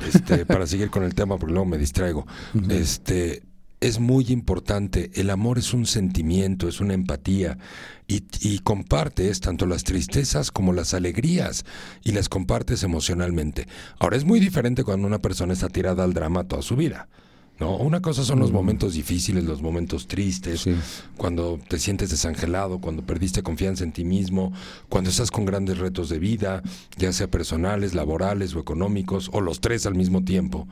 este, (laughs) para seguir con el tema, porque luego me distraigo, este, es muy importante. El amor es un sentimiento, es una empatía y, compartes tanto las tristezas como las alegrías y las compartes emocionalmente. Ahora es muy diferente cuando una persona está tirada al drama toda su vida. No, una cosa son los momentos difíciles, los momentos tristes, sí. cuando te sientes desangelado, cuando perdiste confianza en ti mismo, cuando estás con grandes retos de vida, ya sea personales, laborales o económicos, o los tres al mismo tiempo.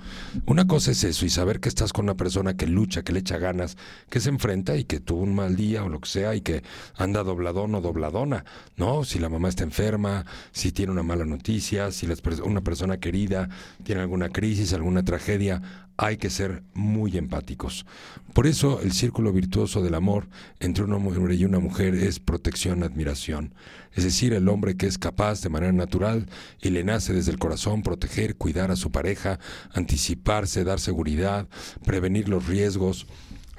Una cosa es eso y saber que estás con una persona que lucha, que le echa ganas, que se enfrenta y que tuvo un mal día o lo que sea y que anda dobladón o dobladona, ¿no? Si la mamá está enferma, si tiene una mala noticia, si las, una persona querida tiene alguna crisis, alguna tragedia, hay que ser muy empáticos. Por eso el círculo virtuoso del amor entre un hombre y una mujer es protección, admiración. Es decir, el hombre que es capaz de manera natural y le nace desde el corazón proteger, cuidar a su pareja, anticiparse, dar seguridad, prevenir los riesgos,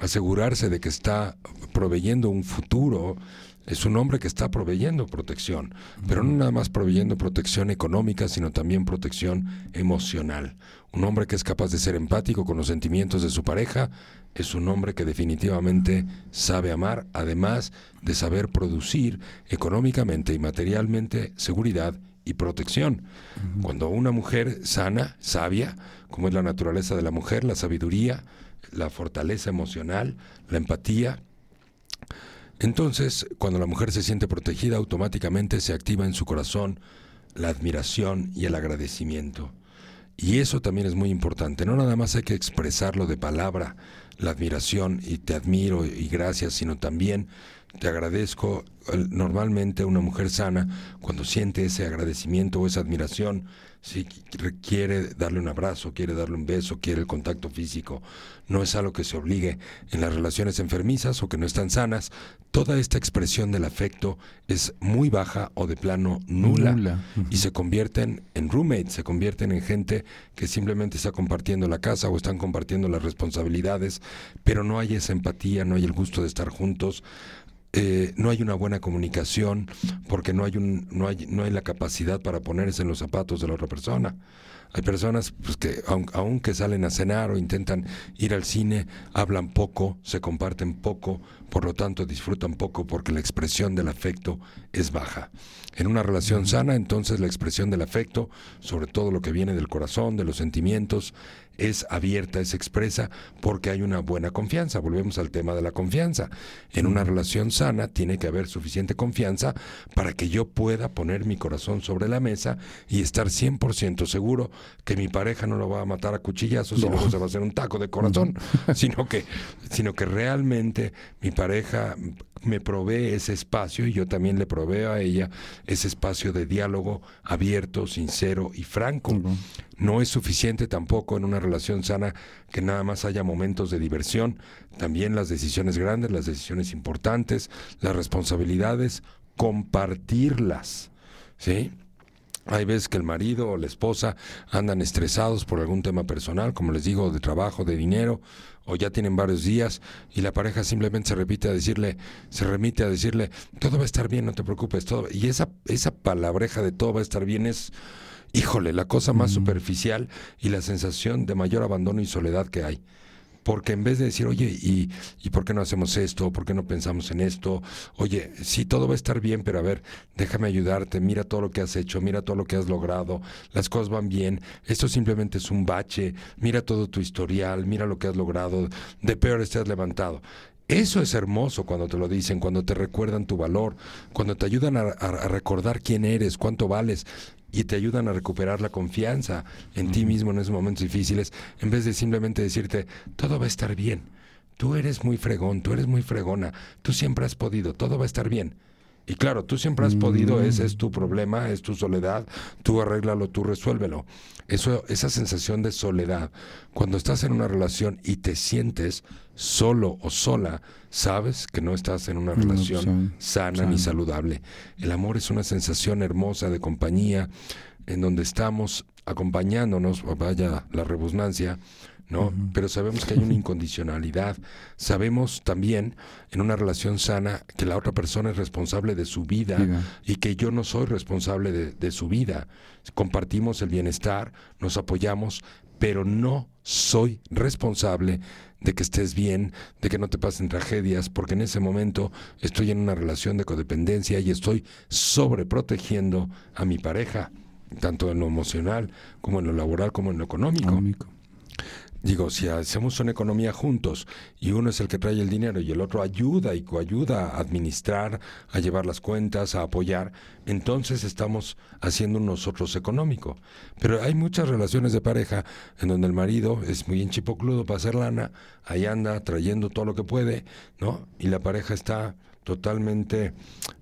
asegurarse de que está proveyendo un futuro es un hombre que está proveyendo protección, pero no nada más proveyendo protección económica, sino también protección emocional. Un hombre que es capaz de ser empático con los sentimientos de su pareja es un hombre que definitivamente sabe amar, además de saber producir económicamente y materialmente seguridad y protección. Cuando una mujer sana, sabia, como es la naturaleza de la mujer, la sabiduría, la fortaleza emocional, la empatía, entonces, cuando la mujer se siente protegida, automáticamente se activa en su corazón la admiración y el agradecimiento. Y eso también es muy importante. No nada más hay que expresarlo de palabra, la admiración y te admiro y gracias, sino también te agradezco. Normalmente una mujer sana, cuando siente ese agradecimiento o esa admiración, si quiere darle un abrazo, quiere darle un beso, quiere el contacto físico, no es algo que se obligue en las relaciones enfermizas o que no están sanas. Toda esta expresión del afecto es muy baja o de plano nula, nula. y se convierten en roommates, se convierten en gente que simplemente está compartiendo la casa o están compartiendo las responsabilidades, pero no hay esa empatía, no hay el gusto de estar juntos. Eh, no hay una buena comunicación porque no hay, un, no, hay, no hay la capacidad para ponerse en los zapatos de la otra persona. Hay personas pues, que aun, aunque salen a cenar o intentan ir al cine, hablan poco, se comparten poco, por lo tanto disfrutan poco porque la expresión del afecto es baja. En una relación sana, entonces la expresión del afecto, sobre todo lo que viene del corazón, de los sentimientos, es abierta, es expresa, porque hay una buena confianza. Volvemos al tema de la confianza. En una relación sana tiene que haber suficiente confianza para que yo pueda poner mi corazón sobre la mesa y estar 100% seguro que mi pareja no lo va a matar a cuchillazos y luego se va a hacer un taco de corazón, (laughs) sino que, sino que realmente mi pareja me provee ese espacio y yo también le proveo a ella ese espacio de diálogo abierto, sincero y franco. No es suficiente tampoco en una relación sana que nada más haya momentos de diversión, también las decisiones grandes, las decisiones importantes, las responsabilidades, compartirlas. ¿Sí? Hay veces que el marido o la esposa andan estresados por algún tema personal, como les digo, de trabajo, de dinero, o ya tienen varios días y la pareja simplemente se repite a decirle, se remite a decirle, todo va a estar bien, no te preocupes, todo. Y esa, esa palabreja de todo va a estar bien es, híjole, la cosa más superficial y la sensación de mayor abandono y soledad que hay. Porque en vez de decir, oye, ¿y, ¿y por qué no hacemos esto? ¿Por qué no pensamos en esto? Oye, sí, todo va a estar bien, pero a ver, déjame ayudarte, mira todo lo que has hecho, mira todo lo que has logrado, las cosas van bien, esto simplemente es un bache, mira todo tu historial, mira lo que has logrado, de peor te has levantado. Eso es hermoso cuando te lo dicen, cuando te recuerdan tu valor, cuando te ayudan a, a recordar quién eres, cuánto vales y te ayudan a recuperar la confianza en ti mismo en esos momentos difíciles, en vez de simplemente decirte, todo va a estar bien. Tú eres muy fregón, tú eres muy fregona, tú siempre has podido, todo va a estar bien. Y claro, tú siempre has podido, ese es tu problema, es tu soledad, tú arréglalo, tú resuélvelo. Eso, esa sensación de soledad, cuando estás en una relación y te sientes solo o sola, sabes que no estás en una relación sana ni saludable. El amor es una sensación hermosa de compañía, en donde estamos acompañándonos, vaya la rebusnancia, ¿no? Pero sabemos que hay una incondicionalidad. Sabemos también en una relación sana que la otra persona es responsable de su vida, y que yo no soy responsable de, de su vida. Compartimos el bienestar, nos apoyamos, pero no soy responsable de que estés bien, de que no te pasen tragedias, porque en ese momento estoy en una relación de codependencia y estoy sobreprotegiendo a mi pareja, tanto en lo emocional como en lo laboral como en lo económico. Digo, si hacemos una economía juntos y uno es el que trae el dinero y el otro ayuda y coayuda a administrar, a llevar las cuentas, a apoyar, entonces estamos haciendo nosotros económico. Pero hay muchas relaciones de pareja en donde el marido es muy enchipocludo para hacer lana, ahí anda trayendo todo lo que puede, ¿no? Y la pareja está totalmente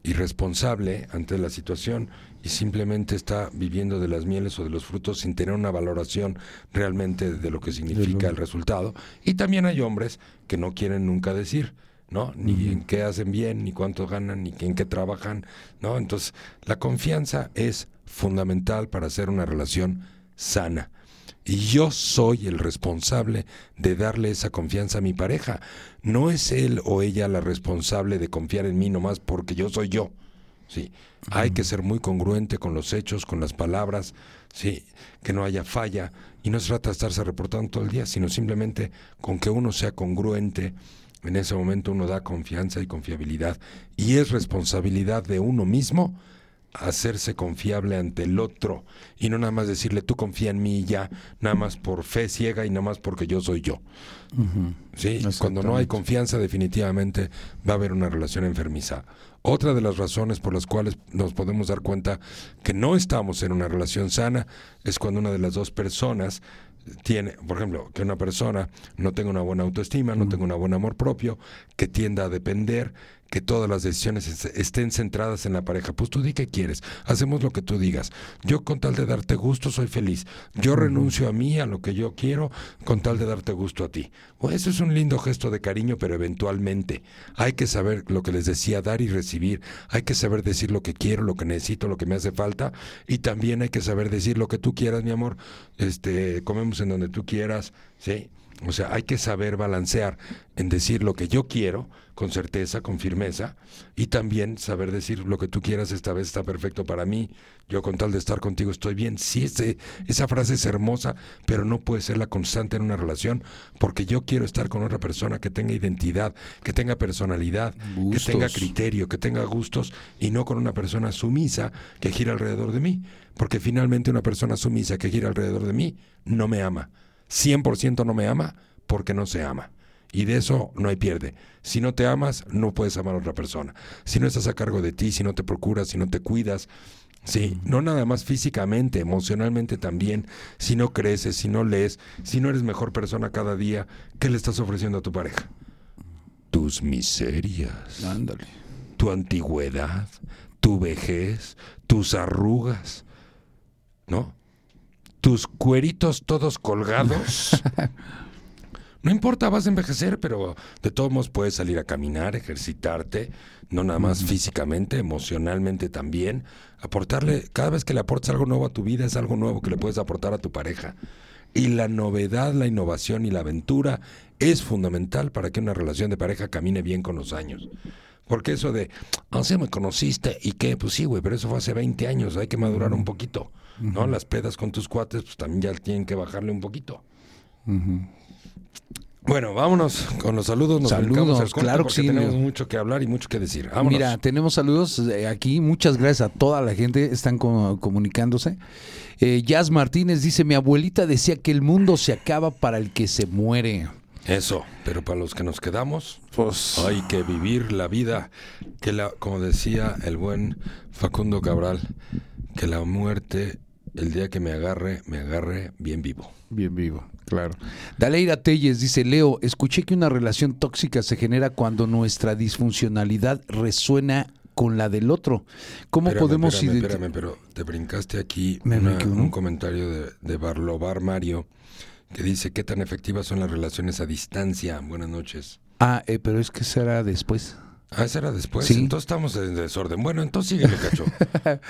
irresponsable ante la situación y simplemente está viviendo de las mieles o de los frutos sin tener una valoración realmente de lo que significa el resultado. Y también hay hombres que no quieren nunca decir, ¿no? Ni en qué hacen bien, ni cuánto ganan, ni en qué trabajan, ¿no? Entonces, la confianza es fundamental para hacer una relación sana. Y yo soy el responsable de darle esa confianza a mi pareja. No es él o ella la responsable de confiar en mí nomás porque yo soy yo. Sí, hay que ser muy congruente con los hechos, con las palabras, sí, que no haya falla y no se trata de estarse reportando todo el día, sino simplemente con que uno sea congruente. En ese momento uno da confianza y confiabilidad y es responsabilidad de uno mismo hacerse confiable ante el otro y no nada más decirle tú confía en mí y ya, nada más por fe ciega y nada más porque yo soy yo. Sí, cuando no hay confianza definitivamente va a haber una relación enfermiza. Otra de las razones por las cuales nos podemos dar cuenta que no estamos en una relación sana es cuando una de las dos personas tiene, por ejemplo, que una persona no tenga una buena autoestima, no tenga un buen amor propio, que tienda a depender, que todas las decisiones estén centradas en la pareja. Pues tú di qué quieres, hacemos lo que tú digas. Yo con tal de darte gusto soy feliz. Yo renuncio a mí, a lo que yo quiero, con tal de darte gusto a ti. O eso es un lindo gesto de cariño, pero eventualmente hay que saber lo que les decía, dar y recibir. Hay que saber decir lo que quiero, lo que necesito, lo que me hace falta. Y también hay que saber decir lo que tú quieras, mi amor. Este, comemos en donde tú quieras, ¿sí? O sea, hay que saber balancear en decir lo que yo quiero con certeza, con firmeza, y también saber decir lo que tú quieras esta vez está perfecto para mí, yo con tal de estar contigo estoy bien. Sí, ese, esa frase es hermosa, pero no puede ser la constante en una relación, porque yo quiero estar con otra persona que tenga identidad, que tenga personalidad, que tenga criterio, que tenga gustos, y no con una persona sumisa que gira alrededor de mí, porque finalmente una persona sumisa que gira alrededor de mí no me ama. 100% no me ama porque no se ama. Y de eso no hay pierde. Si no te amas, no puedes amar a otra persona. Si no estás a cargo de ti, si no te procuras, si no te cuidas, sí, no nada más físicamente, emocionalmente también, si no creces, si no lees, si no eres mejor persona cada día, ¿qué le estás ofreciendo a tu pareja? Tus miserias, Ándale. tu antigüedad, tu vejez, tus arrugas, ¿no? Tus cueritos todos colgados. (laughs) No importa, vas a envejecer, pero de todos modos puedes salir a caminar, ejercitarte, no nada más físicamente, emocionalmente también. Aportarle, cada vez que le aportas algo nuevo a tu vida, es algo nuevo que le puedes aportar a tu pareja. Y la novedad, la innovación y la aventura es fundamental para que una relación de pareja camine bien con los años. Porque eso de, ah, sí, me conociste, ¿y qué? Pues sí, güey, pero eso fue hace 20 años, hay que madurar un poquito, ¿no? Las pedas con tus cuates, pues también ya tienen que bajarle un poquito. Bueno, vámonos con los saludos. Nos Saludos, claro que sí, tenemos mucho que hablar y mucho que decir. Vámonos. Mira, tenemos saludos eh, aquí. Muchas gracias a toda la gente. Están co- comunicándose. Eh, Jazz Martínez dice: Mi abuelita decía que el mundo se acaba para el que se muere. Eso, pero para los que nos quedamos, Pues, hay que vivir la vida. Que la, como decía el buen Facundo Cabral, que la muerte, el día que me agarre, me agarre bien vivo. Bien vivo, claro. Daleira Telles dice, Leo, escuché que una relación tóxica se genera cuando nuestra disfuncionalidad resuena con la del otro. ¿Cómo Espérame, podemos espérame, identi- espérame, pero te brincaste aquí una- un comentario de, de Barlobar Mario que dice qué tan efectivas son las relaciones a distancia. Buenas noches. Ah, eh, pero es que será después. Ah, esa era después. Sí. Entonces estamos en desorden. Bueno, entonces síguele, cacho. (laughs)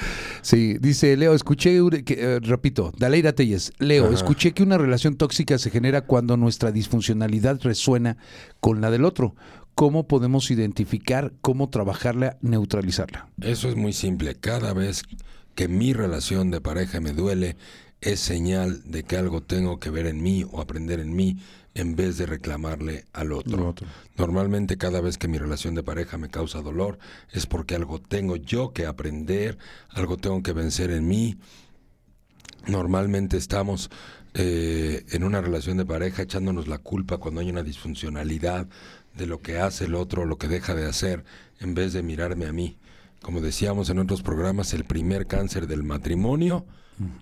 Sí, dice Leo, escuché, que, eh, repito, Daleira Telles, Leo, Ajá. escuché que una relación tóxica se genera cuando nuestra disfuncionalidad resuena con la del otro. ¿Cómo podemos identificar, cómo trabajarla, neutralizarla? Eso es muy simple. Cada vez que mi relación de pareja me duele, es señal de que algo tengo que ver en mí o aprender en mí en vez de reclamarle al otro. Al otro. Normalmente cada vez que mi relación de pareja me causa dolor es porque algo tengo yo que aprender, algo tengo que vencer en mí. Normalmente estamos eh, en una relación de pareja echándonos la culpa cuando hay una disfuncionalidad de lo que hace el otro, lo que deja de hacer, en vez de mirarme a mí. Como decíamos en otros programas, el primer cáncer del matrimonio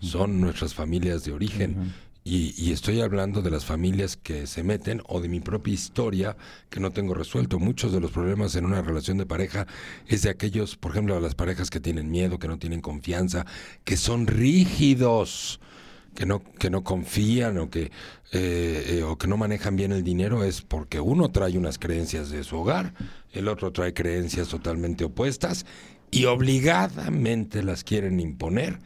son nuestras familias de origen. Y, y estoy hablando de las familias que se meten o de mi propia historia que no tengo resuelto. Muchos de los problemas en una relación de pareja es de aquellos, por ejemplo, de las parejas que tienen miedo, que no tienen confianza, que son rígidos, que no, que no confían o que, eh, eh, o que no manejan bien el dinero, es porque uno trae unas creencias de su hogar, el otro trae creencias totalmente opuestas y obligadamente las quieren imponer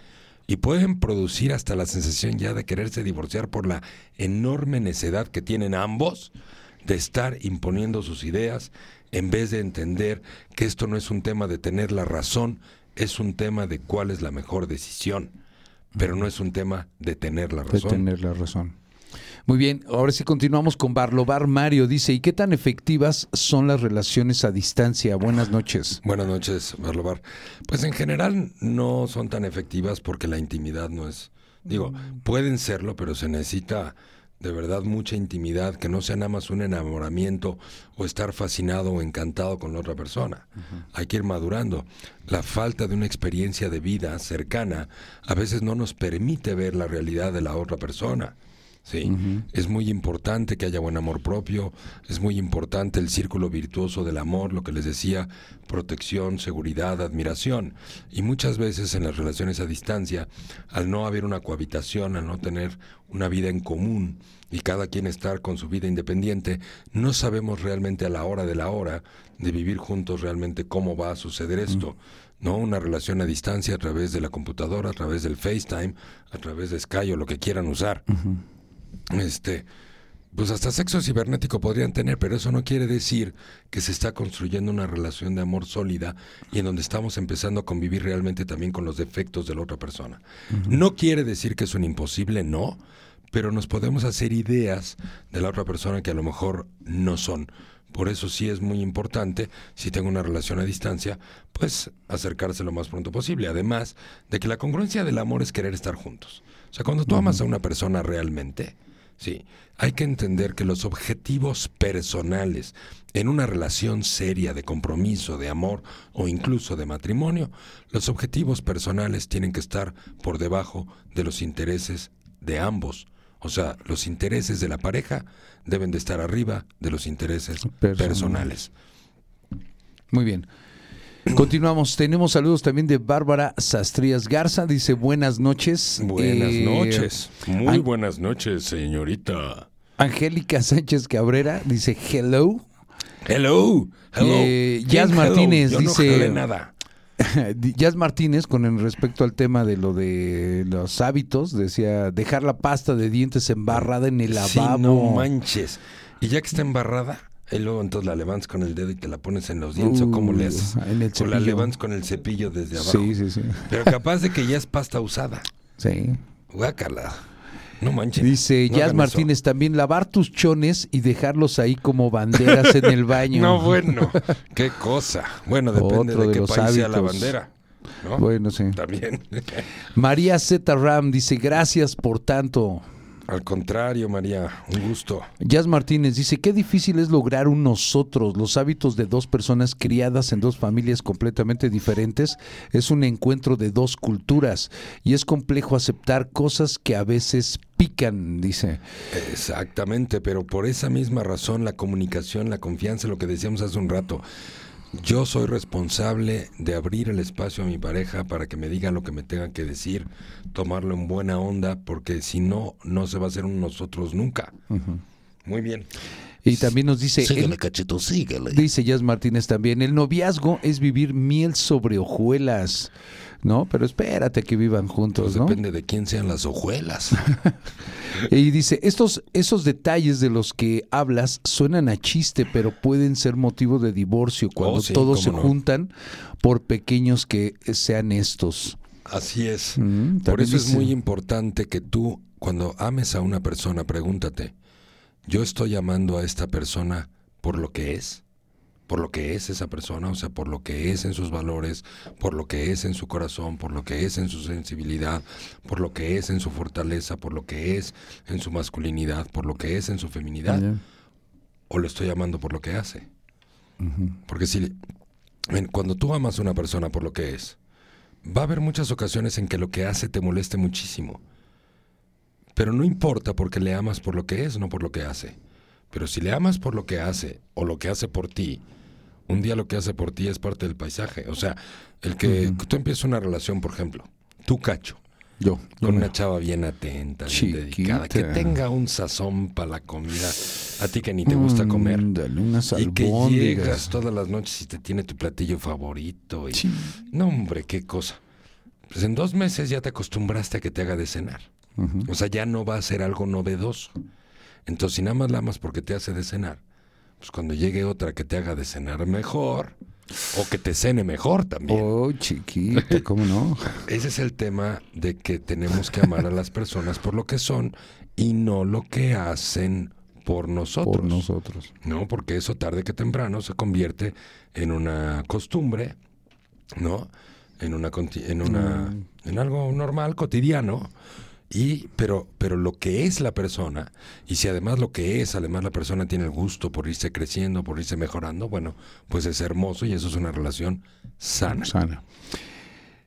y pueden producir hasta la sensación ya de quererse divorciar por la enorme necedad que tienen ambos de estar imponiendo sus ideas en vez de entender que esto no es un tema de tener la razón, es un tema de cuál es la mejor decisión, pero no es un tema de tener la De razón. tener la razón. Muy bien, ahora sí continuamos con Barlobar Mario. Dice, ¿y qué tan efectivas son las relaciones a distancia? Buenas noches. Buenas noches, Barlobar. Pues en general no son tan efectivas porque la intimidad no es, digo, pueden serlo, pero se necesita de verdad mucha intimidad, que no sea nada más un enamoramiento o estar fascinado o encantado con la otra persona. Hay que ir madurando. La falta de una experiencia de vida cercana a veces no nos permite ver la realidad de la otra persona. Sí, es muy importante que haya buen amor propio, es muy importante el círculo virtuoso del amor, lo que les decía, protección, seguridad, admiración. Y muchas veces en las relaciones a distancia, al no haber una cohabitación, al no tener una vida en común y cada quien estar con su vida independiente, no sabemos realmente a la hora de la hora de vivir juntos realmente cómo va a suceder esto. ¿no? Una relación a distancia a través de la computadora, a través del FaceTime, a través de Skype o lo que quieran usar. Este, pues hasta sexo cibernético podrían tener, pero eso no quiere decir que se está construyendo una relación de amor sólida y en donde estamos empezando a convivir realmente también con los defectos de la otra persona. No quiere decir que es un imposible, no, pero nos podemos hacer ideas de la otra persona que a lo mejor no son. Por eso sí es muy importante, si tengo una relación a distancia, pues acercarse lo más pronto posible. Además de que la congruencia del amor es querer estar juntos. O sea, cuando tú amas a una persona realmente, sí, hay que entender que los objetivos personales en una relación seria de compromiso, de amor o incluso de matrimonio, los objetivos personales tienen que estar por debajo de los intereses de ambos. O sea, los intereses de la pareja deben de estar arriba de los intereses Personales. personales. Muy bien. (clears throat) Continuamos. Tenemos saludos también de Bárbara Sastrías Garza. Dice buenas noches. Buenas Eh, noches. Muy An- buenas noches, señorita. Angélica Sánchez Cabrera dice hello. Hello. Hello. Eh, ¿Quién Jazz hello? Martínez Yo no dice- jalé nada. (laughs) Jazz Martínez, con el respecto al tema de lo de los hábitos, decía dejar la pasta de dientes embarrada en el Sí, lavabo. no manches. Y ya que está embarrada, y luego entonces la levantas con el dedo y te la pones en los dientes, ¿o cómo le Uh, haces? el o la levantas con el cepillo desde abajo. Sí, sí, sí. Pero capaz de que ya es pasta usada. Sí. Guácala. No manches. Dice No Jazz Martínez también lavar tus chones y dejarlos ahí como banderas en el baño. (laughs) No, bueno. Qué cosa. Bueno, depende Otro de, de qué los país sea la hábitos. bandera. ¿no? Bueno, sí. También. María Z Ram dice gracias por tanto. Al contrario, María, un gusto. Jazz Martínez dice, qué difícil es lograr un nosotros. Los hábitos de dos personas criadas en dos familias completamente diferentes es un encuentro de dos culturas y es complejo aceptar cosas que a veces pican, dice. Exactamente, pero por esa misma razón la comunicación, la confianza, lo que decíamos hace un rato. Yo soy responsable de abrir el espacio a mi pareja para que me diga lo que me tenga que decir, tomarlo en buena onda, porque si no, no se va a hacer un nosotros nunca. Muy bien. Y también nos dice, Síguele, cachito, síguele. dice Jazz Martínez también, el noviazgo es vivir miel sobre hojuelas, ¿no? Pero espérate que vivan juntos, Pues ¿no? depende de quién sean las hojuelas. (laughs) Y dice, estos, esos detalles de los que hablas suenan a chiste, pero pueden ser motivo de divorcio cuando Oh, sí, todos se no. juntan por pequeños que sean estos. Así es. Mm, Por eso es muy importante que tú, cuando ames a una persona, pregúntate, ¿yo estoy amando a esta persona por lo que es? ¿Por lo que es esa persona? O sea, por lo que es en sus valores, por lo que es en su corazón, por lo que es en su sensibilidad, por lo que es en su fortaleza, por lo que es en su masculinidad, por lo que es en su feminidad. ¿O lo estoy amando por lo que hace? Porque si cuando tú amas a una persona por lo que es, va a haber muchas ocasiones en que lo que hace te moleste muchísimo. Pero no importa porque le amas por lo que es, no por lo que hace. Pero si le amas por lo que hace o lo que hace por ti, un día lo que hace por ti es parte del paisaje. O sea, el que tú empiezas una relación, por ejemplo, tú cacho, Yo. con una chava bien atenta, bien dedicada, que tenga un sazón para la comida, a ti que ni te gusta comer. Unas Y que llegas todas las noches y te tiene tu platillo favorito. Y, Sí. No, hombre, qué cosa. Pues en dos meses ya te acostumbraste a que te haga de cenar. O sea, ya no va a ser algo novedoso. Entonces, si nada más la amas porque te hace de cenar, pues cuando llegue otra que te haga de cenar mejor, o que te cene mejor también. Oh, chiquita, ¿cómo no? (laughs) Ese es el tema de que tenemos que amar a las personas por lo que son y no lo que hacen por nosotros. Por nosotros. No, porque eso tarde que temprano se convierte en una costumbre, ¿no? En una en una en algo normal, cotidiano. Y pero pero lo que es la persona y si además lo que es, además la persona tiene el gusto por irse creciendo, por irse mejorando, bueno, pues es hermoso y eso es una relación sana. Sana.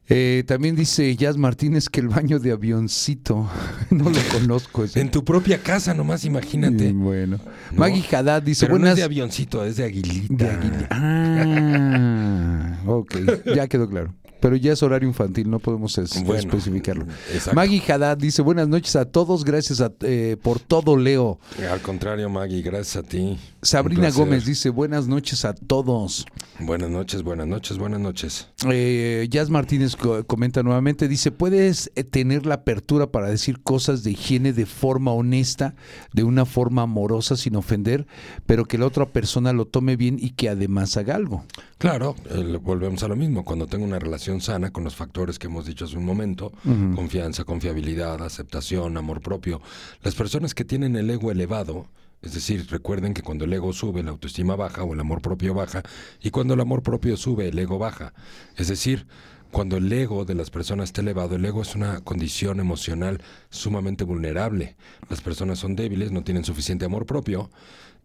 Eh, también dice Jazz Martínez que el baño de avioncito, (laughs) no lo conozco. ese. En tu propia casa, nomás imagínate. Y Bueno. No, Maggie Haddad dice, Pero no es de avioncito, es de aguilita. De aguila- Ah, ok, ya quedó claro. Pero ya es horario infantil, no podemos es- Bueno, especificarlo. exacto. Maggie Haddad dice, buenas noches a todos, gracias a- eh, por todo, Leo. Al contrario, Maggie, gracias a ti. Sabrina. Gómez dice, buenas noches a todos. Buenas noches, buenas noches, buenas noches. Eh, Jazz Martínez co- comenta nuevamente, dice, puedes eh, tener la apertura para decir cosas de higiene de forma honesta, de una forma amorosa, sin ofender, pero que la otra persona lo tome bien y que además haga algo. Claro, eh, volvemos a lo mismo. Cuando tengo una relación sana con los factores que hemos dicho hace un momento, confianza, confiabilidad, aceptación, amor propio, las personas que tienen el ego elevado, es decir, recuerden que cuando el ego sube, la autoestima baja o el amor propio baja, y cuando el amor propio sube, el ego baja. Es decir, cuando el ego de las personas está elevado, el ego es una condición emocional sumamente vulnerable. Las personas son débiles, no tienen suficiente amor propio,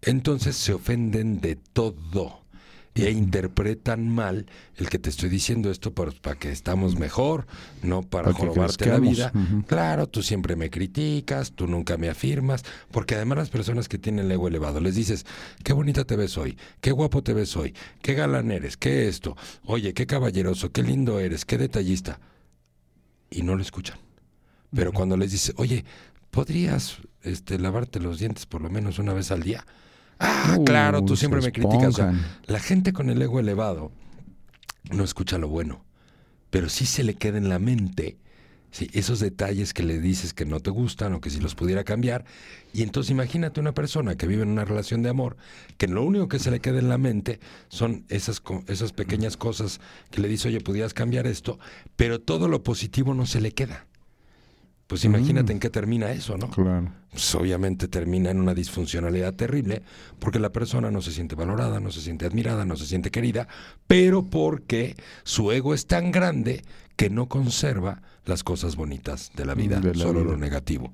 entonces se ofenden de todo e interpretan mal el que te estoy diciendo esto para, para que estamos mejor, no para Para jorobarte la vida. Claro, tú siempre me criticas, tú nunca me afirmas, porque además las personas que tienen el ego elevado les dices, qué bonita te ves hoy, qué guapo te ves hoy, qué galán eres, qué esto, oye, qué caballeroso, qué lindo eres, qué detallista. Y no lo escuchan. Pero cuando les dices, oye, ¿podrías este, lavarte los dientes por lo menos una vez al día? Ah, Uh, claro, tú siempre me criticas. O sea, la gente con el ego elevado no escucha lo bueno, pero sí se le queda en la mente sí, esos detalles que le dices que no te gustan o que si los pudiera cambiar. Y entonces imagínate una persona que vive en una relación de amor, que lo único que se le queda en la mente son esas, esas pequeñas cosas que le dice, oye, pudieras cambiar esto, pero todo lo positivo no se le queda. Pues imagínate en qué termina eso, ¿no? Claro. pues obviamente termina en una disfuncionalidad terrible porque la persona no se siente valorada, no se siente admirada, no se siente querida, pero porque su ego es tan grande que no conserva las cosas bonitas de la vida, De la solo vida. lo negativo.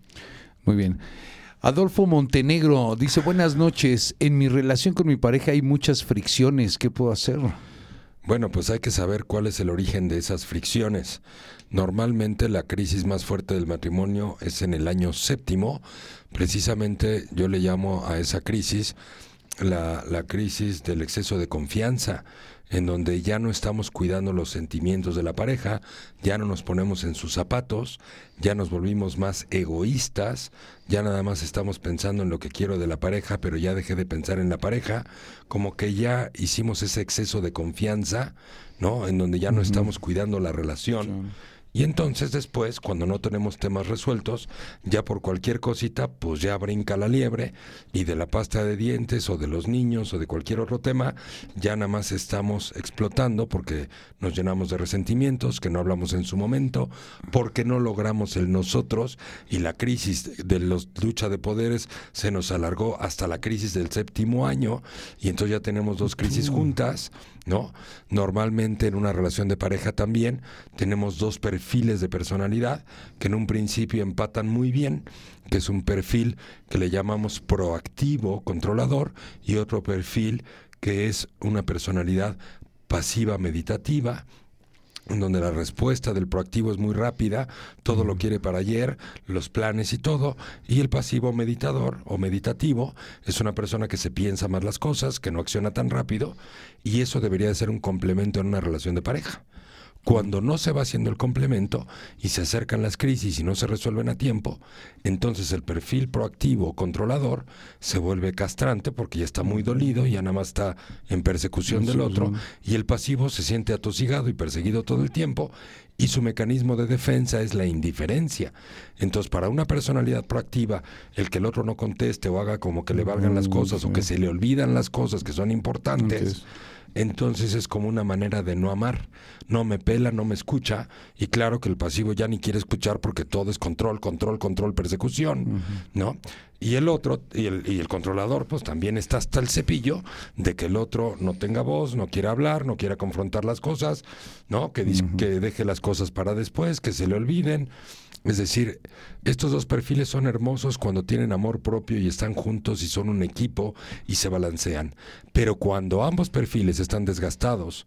Muy bien. Adolfo Montenegro dice, buenas noches, en mi relación con mi pareja hay muchas fricciones, ¿qué puedo hacer? Bueno, pues hay que saber cuál es el origen de esas fricciones. Normalmente la crisis más fuerte del matrimonio es en el año séptimo. Precisamente yo le llamo a esa crisis la, la crisis del exceso de confianza, en donde ya no estamos cuidando los sentimientos de la pareja, ya no nos ponemos en sus zapatos, ya nos volvimos más egoístas, ya nada más estamos pensando en lo que quiero de la pareja, pero ya dejé de pensar en la pareja, como que ya hicimos ese exceso de confianza, ¿no? En donde ya no estamos cuidando la relación. Y entonces después, cuando no tenemos temas resueltos, ya por cualquier cosita, pues ya brinca la liebre y de la pasta de dientes o de los niños o de cualquier otro tema, ya nada más estamos explotando porque nos llenamos de resentimientos que no hablamos en su momento, porque no logramos el nosotros y la crisis de la lucha de poderes se nos alargó hasta la crisis del séptimo año y entonces ya tenemos dos crisis juntas, ¿no? Normalmente en una relación de pareja también tenemos dos perfiles de personalidad que en un principio empatan muy bien, que es un perfil que le llamamos proactivo, controlador, y otro perfil que es una personalidad pasiva meditativa, en donde la respuesta del proactivo es muy rápida, todo lo quiere para ayer, los planes y todo, y el pasivo meditador o meditativo es una persona que se piensa más las cosas, que no acciona tan rápido, y eso debería de ser un complemento en una relación de pareja. Cuando no se va haciendo el complemento y se acercan las crisis y no se resuelven a tiempo, entonces el perfil proactivo controlador se vuelve castrante porque ya está muy dolido y ya nada más está en persecución del otro y el pasivo se siente atosigado y perseguido todo el tiempo y su mecanismo de defensa es la indiferencia. Entonces, para una personalidad proactiva, el que el otro no conteste o haga como que le valgan las cosas o que se le olvidan las cosas que son importantes, entonces es como una manera de no amar. No me pela, no me escucha. Y claro que el pasivo ya ni quiere escuchar porque todo es control, control, control, persecución. ¿No? Y el otro, y el, y el controlador, pues también está hasta el cepillo de que el otro no tenga voz, no quiera hablar, no quiera confrontar las cosas, ¿no? Que, dis- que deje las cosas para después, que se le olviden. Es decir, estos dos perfiles son hermosos cuando tienen amor propio y están juntos y son un equipo y se balancean. Pero cuando ambos perfiles están desgastados,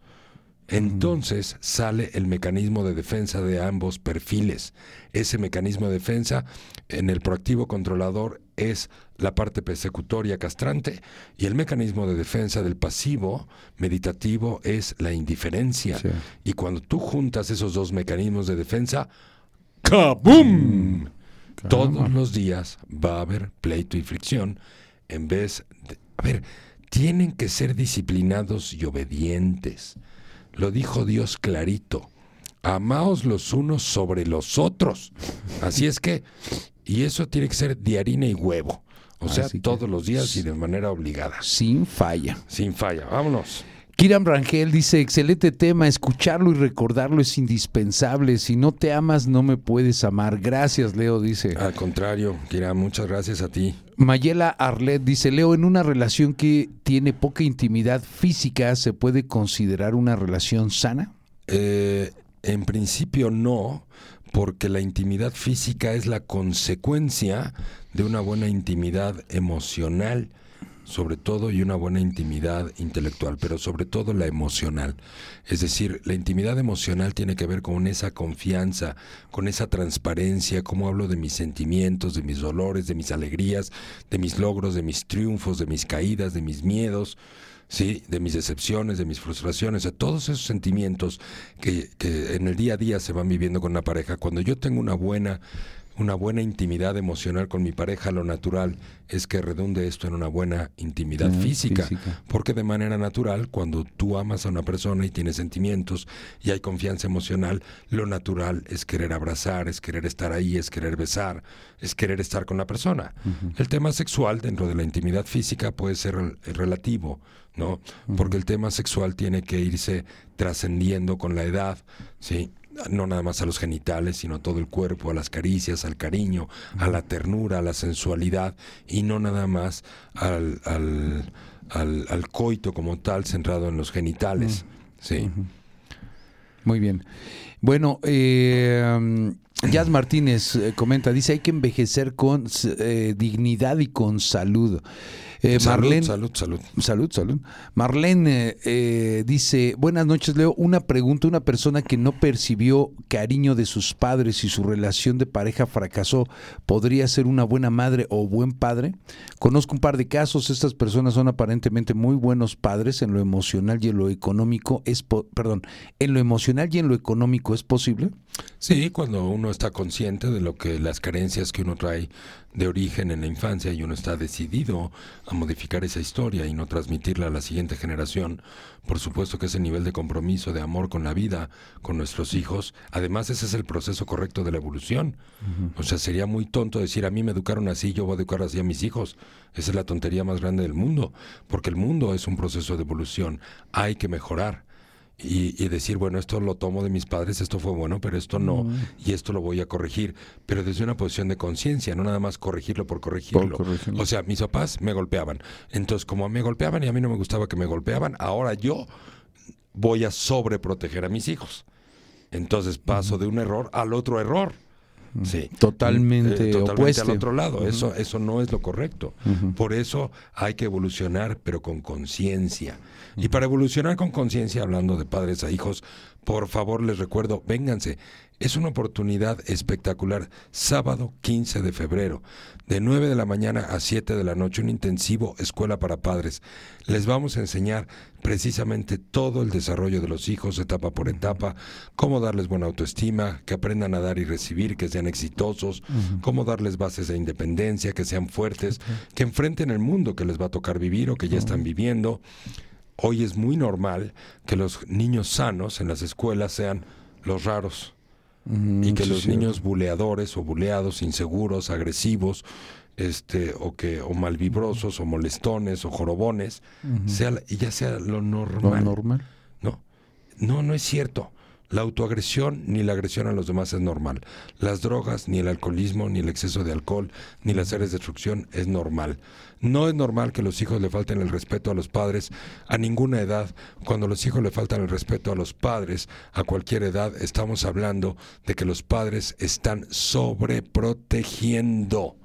entonces sale el mecanismo de defensa de ambos perfiles. Ese mecanismo de defensa en el proactivo controlador es la parte persecutoria castrante y el mecanismo de defensa del pasivo meditativo es la indiferencia. Sí. Y cuando tú juntas esos dos mecanismos de defensa, ¡kaboom! Todos los días va a haber pleito y fricción en vez de... A ver, tienen que ser disciplinados y obedientes. Lo dijo Dios clarito. Amaos los unos sobre los otros. Así es que, y eso tiene que ser de harina y huevo. O sea, que- todos los días y de manera obligada. Sin falla. Sin falla. Vámonos. Kiran Rangel dice, excelente tema, escucharlo y recordarlo es indispensable. Si no te amas, no me puedes amar. Gracias, Leo, dice. Al contrario, Kira, muchas gracias a ti. Mayela Arlet dice, Leo, en una relación que tiene poca intimidad física, ¿se puede considerar una relación sana? Eh, en principio no, porque la intimidad física es la consecuencia de una buena intimidad emocional, sobre todo, y una buena intimidad intelectual, pero sobre todo la emocional. Es decir, la intimidad emocional tiene que ver con esa confianza, con esa transparencia, cómo hablo de mis sentimientos, de mis dolores, de mis alegrías, de mis logros, de mis triunfos, de mis caídas, de mis miedos. Sí, de mis decepciones, de mis frustraciones, de todos esos sentimientos que, que en el día a día se van viviendo con una pareja. Cuando yo tengo una buena, una buena intimidad emocional con mi pareja, lo natural es que redunde esto en una buena intimidad física. física. Porque de manera natural, cuando tú amas a una persona y tienes sentimientos y hay confianza emocional, lo natural es querer abrazar, es querer estar ahí, es querer besar, es querer estar con la persona. El tema sexual dentro de la intimidad física puede ser rel- relativo, ¿no? Porque el tema sexual tiene que irse trascendiendo con la edad, ¿sí? No nada más a los genitales, sino a todo el cuerpo, a las caricias, al cariño, a la ternura, a la sensualidad, y no nada más al, al, al- al coito como tal, centrado en los genitales. Sí. Muy bien. Bueno, eh, um, Jazz Martínez eh, comenta, dice, hay que envejecer con eh, dignidad y con salud. Eh, salud, Marlene, salud, salud. Salud, salud. Marlene eh, dice, buenas noches, Leo. Una pregunta, una persona que no percibió cariño de sus padres y su relación de pareja fracasó, ¿podría ser una buena madre o buen padre? Conozco un par de casos, estas personas son aparentemente muy buenos padres en lo emocional y en lo económico. Es po- perdón, en lo emocional y en lo económico, ¿es posible? Sí, cuando uno está consciente de lo que las carencias que uno trae de origen en la infancia y uno está decidido a modificar esa historia y no transmitirla a la siguiente generación, por supuesto que ese nivel de compromiso, de amor con la vida, con nuestros hijos, además ese es el proceso correcto de la evolución. O sea, sería muy tonto decir a mí me educaron así, yo voy a educar así a mis hijos. Esa es la tontería más grande del mundo, porque el mundo es un proceso de evolución, hay que mejorar y, y decir, bueno, esto lo tomo de mis padres, esto fue bueno, pero esto no, y esto lo voy a corregir, pero desde una posición de conciencia, no nada más corregirlo por corregirlo. corregirlo. O sea, mis papás me golpeaban, entonces como me golpeaban y a mí no me gustaba que me golpeaban, ahora yo voy a sobreproteger a mis hijos. Entonces paso de un error al otro error. Sí. Totalmente Eh, totalmente opuesto. al otro lado. Eso, eso no es lo correcto. Por eso hay que evolucionar, pero con conciencia. Y para evolucionar con conciencia, hablando de padres a hijos, por favor les recuerdo, vénganse. Es una oportunidad espectacular. Sábado 15 de febrero, de 9 de la mañana a 7 de la noche, un intensivo escuela para padres. Les vamos a enseñar precisamente todo el desarrollo de los hijos, etapa por etapa, cómo darles buena autoestima, que aprendan a dar y recibir, que sean exitosos, cómo darles bases de independencia, que sean fuertes, que enfrenten el mundo que les va a tocar vivir o que ya están viviendo. Hoy es muy normal que los niños sanos en las escuelas sean los raros y que sí, los sí. niños buleadores o buleados, inseguros, agresivos, este, o que, o malvibrosos, o molestones, o jorobones, sea, ya sea lo Lo normal. normal. No, no, no es cierto. La autoagresión ni la agresión a los demás es normal. Las drogas, ni el alcoholismo, ni el exceso de alcohol, ni las áreas de destrucción es normal. No es normal que los hijos le falten el respeto a los padres a ninguna edad. Cuando los hijos le faltan el respeto a los padres a cualquier edad, estamos hablando de que los padres están sobreprotegiendo.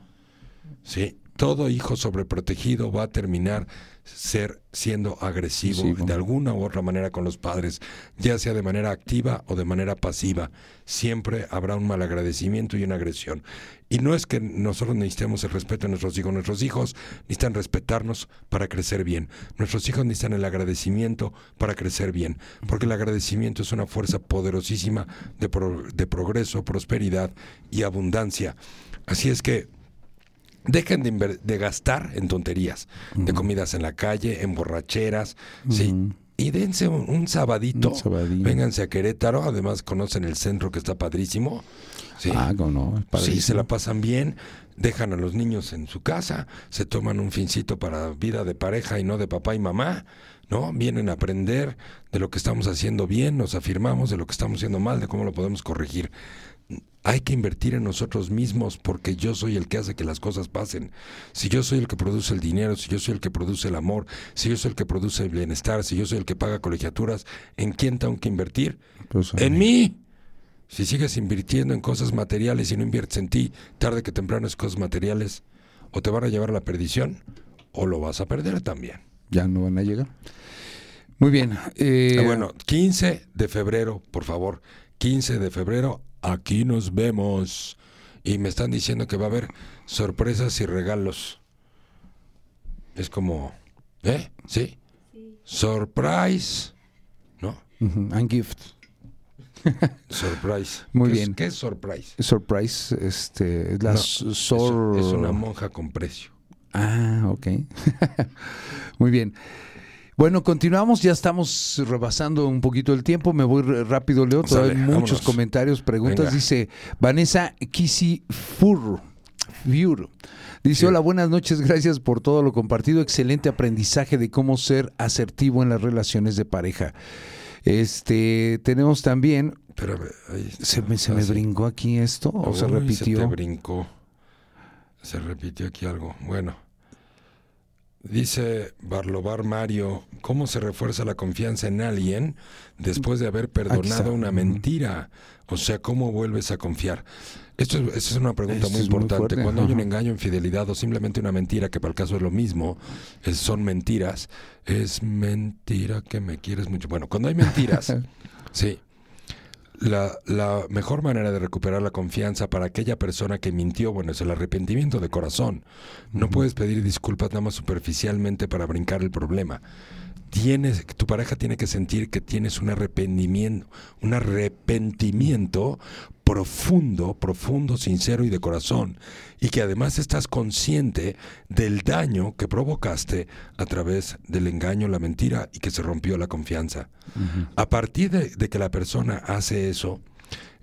¿Sí? todo hijo sobreprotegido va a terminar ser siendo agresivo de alguna u otra manera con los padres, ya sea de manera activa o de manera pasiva. Siempre habrá un malagradecimiento y una agresión. Y no es que nosotros necesitemos el respeto de nuestros hijos, nuestros hijos necesitan respetarnos para crecer bien. Nuestros hijos necesitan el agradecimiento para crecer bien, porque el agradecimiento es una fuerza poderosísima de, pro- de progreso, prosperidad y abundancia. Así es que Dejen de, de gastar en tonterías, de comidas en la calle, en borracheras, sí. Y dense un, un sabadito. Un. Vénganse a Querétaro, además conocen el centro que está padrísimo. Sí. Ah, no, Sí, se la pasan bien, dejan a los niños en su casa, se toman un fincito para vida de pareja y no de papá y mamá, ¿no? Vienen a aprender de lo que estamos haciendo bien, nos afirmamos de lo que estamos haciendo mal, de cómo lo podemos corregir. Hay que invertir en nosotros mismos porque yo soy el que hace que las cosas pasen. Si yo soy el que produce el dinero, si yo soy el que produce el amor, si yo soy el que produce el bienestar, si yo soy el que paga colegiaturas, ¿en quién tengo que invertir? Pues, En mí. Si sigues invirtiendo en cosas materiales y no inviertes en ti, tarde que temprano es cosas materiales, o te van a llevar a la perdición, o lo vas a perder también. Ya no van a llegar. Muy bien. eh, Ah, bueno, 15 de febrero, por favor, 15 de febrero, aquí nos vemos. Y me están diciendo que va a haber sorpresas y regalos. Es como, ¿eh? ¿Sí? Surprise. ¿No? ujú, and gift. (laughs) Surprise. Muy ¿Qué es- bien. ¿Qué es surprise? Surprise, este, es la No, s- es- sor... es una monja con precio. Ah, ok. (laughs) Muy bien. Bueno, continuamos, ya estamos rebasando un poquito el tiempo, me voy rápido, Leo, todavía hay muchos vámonos. comentarios, preguntas, Venga. dice Vanessa Kisi Fur, Fiur. Dice, hola, buenas noches, gracias por todo lo compartido, excelente aprendizaje de cómo ser asertivo en las relaciones de pareja. Este, tenemos también, Pero se me, se me así. brincó aquí esto, o se repitió. te brincó. Se repitió aquí algo. Bueno. Dice Barlobar Mario, ¿cómo se refuerza la confianza en alguien después de haber perdonado una mentira? O sea, ¿cómo vuelves a confiar? Esto es, esta es una pregunta Esto muy importante. fuerte, Cuando hay un engaño, infidelidad o simplemente una mentira, que para el caso es lo mismo, es- son mentiras, es mentira que me quieres mucho. Bueno, cuando hay mentiras, (laughs) sí, la, la mejor manera de recuperar la confianza para aquella persona que mintió, bueno, es el arrepentimiento de corazón. No puedes pedir disculpas nada más superficialmente para brincar el problema. Tienes, tu pareja tiene que sentir que tienes un arrepentimiento, un arrepentimiento profundo, profundo, sincero y de corazón. Y que además estás consciente del daño que provocaste a través del engaño, la mentira y que se rompió la confianza. A partir de, de que la persona hace eso,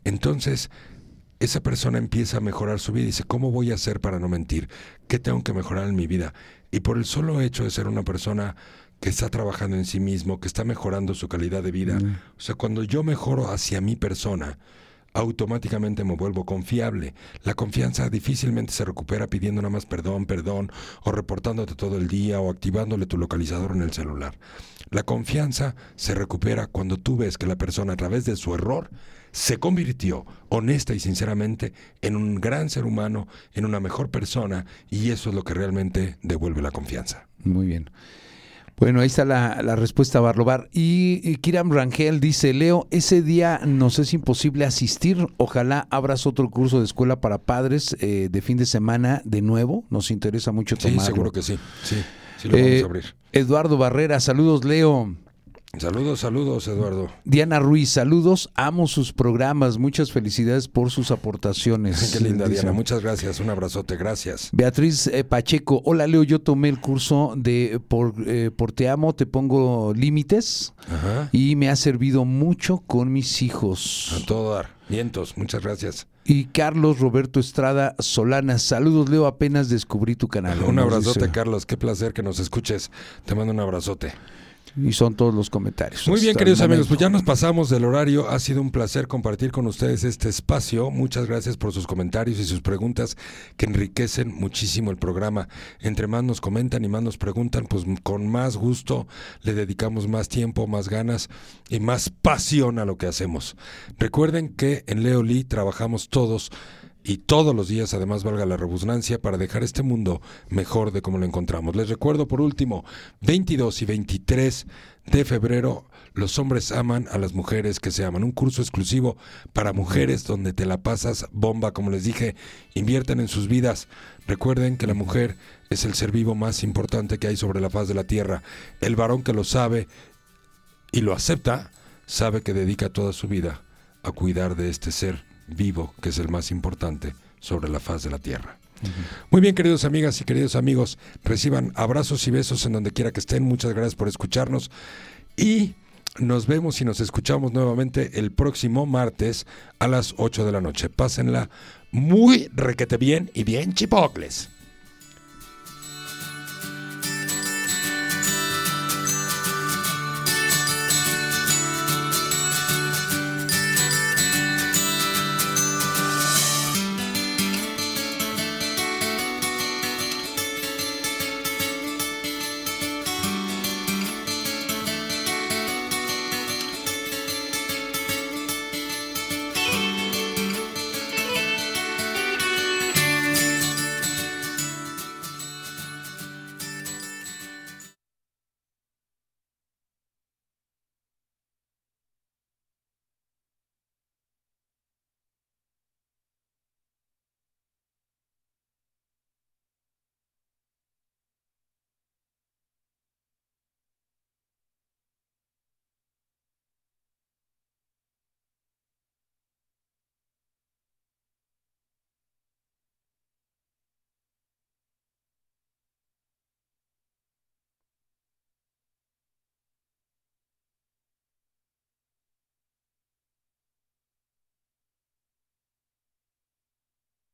entonces esa persona empieza a mejorar su vida y dice, ¿cómo voy a hacer para no mentir? ¿Qué tengo que mejorar en mi vida? Y por el solo hecho de ser una persona que está trabajando en sí mismo, que está mejorando su calidad de vida, o sea, cuando yo mejoro hacia mi persona, automáticamente me vuelvo confiable. La confianza difícilmente se recupera pidiendo nada más perdón, perdón, o reportándote todo el día, o activándole tu localizador en el celular. La confianza se recupera cuando tú ves que la persona a través de su error se convirtió, honesta y sinceramente, en un gran ser humano, en una mejor persona, y eso es lo que realmente devuelve la confianza. Muy bien. Bueno, ahí está la, la respuesta Barlobar. Y, y Kiram Rangel dice, Leo, ese día nos es imposible asistir. Ojalá abras otro curso de escuela para padres eh, de fin de semana de nuevo. Nos interesa mucho Sí, tomarlo. seguro que sí. Sí, sí lo Eh, vamos a abrir. Eduardo Barrera, saludos Leo. Saludos, saludos, Eduardo. Diana Ruiz, saludos. Amo sus programas. Muchas felicidades por sus aportaciones. (laughs) Qué linda, Dice. Diana. Muchas gracias. Un abrazote. Gracias. Beatriz eh, Pacheco, hola Leo, yo tomé el curso de por, eh, por Te Amo, Te Pongo Límites Ajá. y me ha servido mucho con mis hijos. A todo dar. Vientos. Muchas gracias. Y Carlos Roberto Estrada Solana, saludos Leo, apenas descubrí tu canal. Un abrazote, dice. Carlos. Qué placer que nos escuches. Te mando un abrazote. Y son todos los comentarios. Muy bien, queridos amigos, pues ya nos pasamos del horario. Ha sido un placer compartir con ustedes este espacio. Muchas gracias por sus comentarios y sus preguntas que enriquecen muchísimo el programa. Entre más nos comentan y más nos preguntan, pues con más gusto le dedicamos más tiempo, más ganas y más pasión a lo que hacemos. Recuerden que en Leoli trabajamos todos y todos los días, además, valga la rebusnancia, para dejar este mundo mejor de como lo encontramos. Les recuerdo, por último, 22 y 23 de febrero, los hombres aman a las mujeres que se aman. Un curso exclusivo para mujeres donde te la pasas bomba, como les dije, inviertan en sus vidas. Recuerden que la mujer es el ser vivo más importante que hay sobre la faz de la tierra. El varón que lo sabe y lo acepta, sabe que dedica toda su vida a cuidar de este ser vivo, que es el más importante sobre la faz de la tierra. Muy bien, queridos amigas y queridos amigos, reciban abrazos y besos en donde quiera que estén. Muchas gracias por escucharnos y nos vemos y nos escuchamos nuevamente el próximo martes a las 8 de la noche. Pásenla muy requete bien y bien chipocles.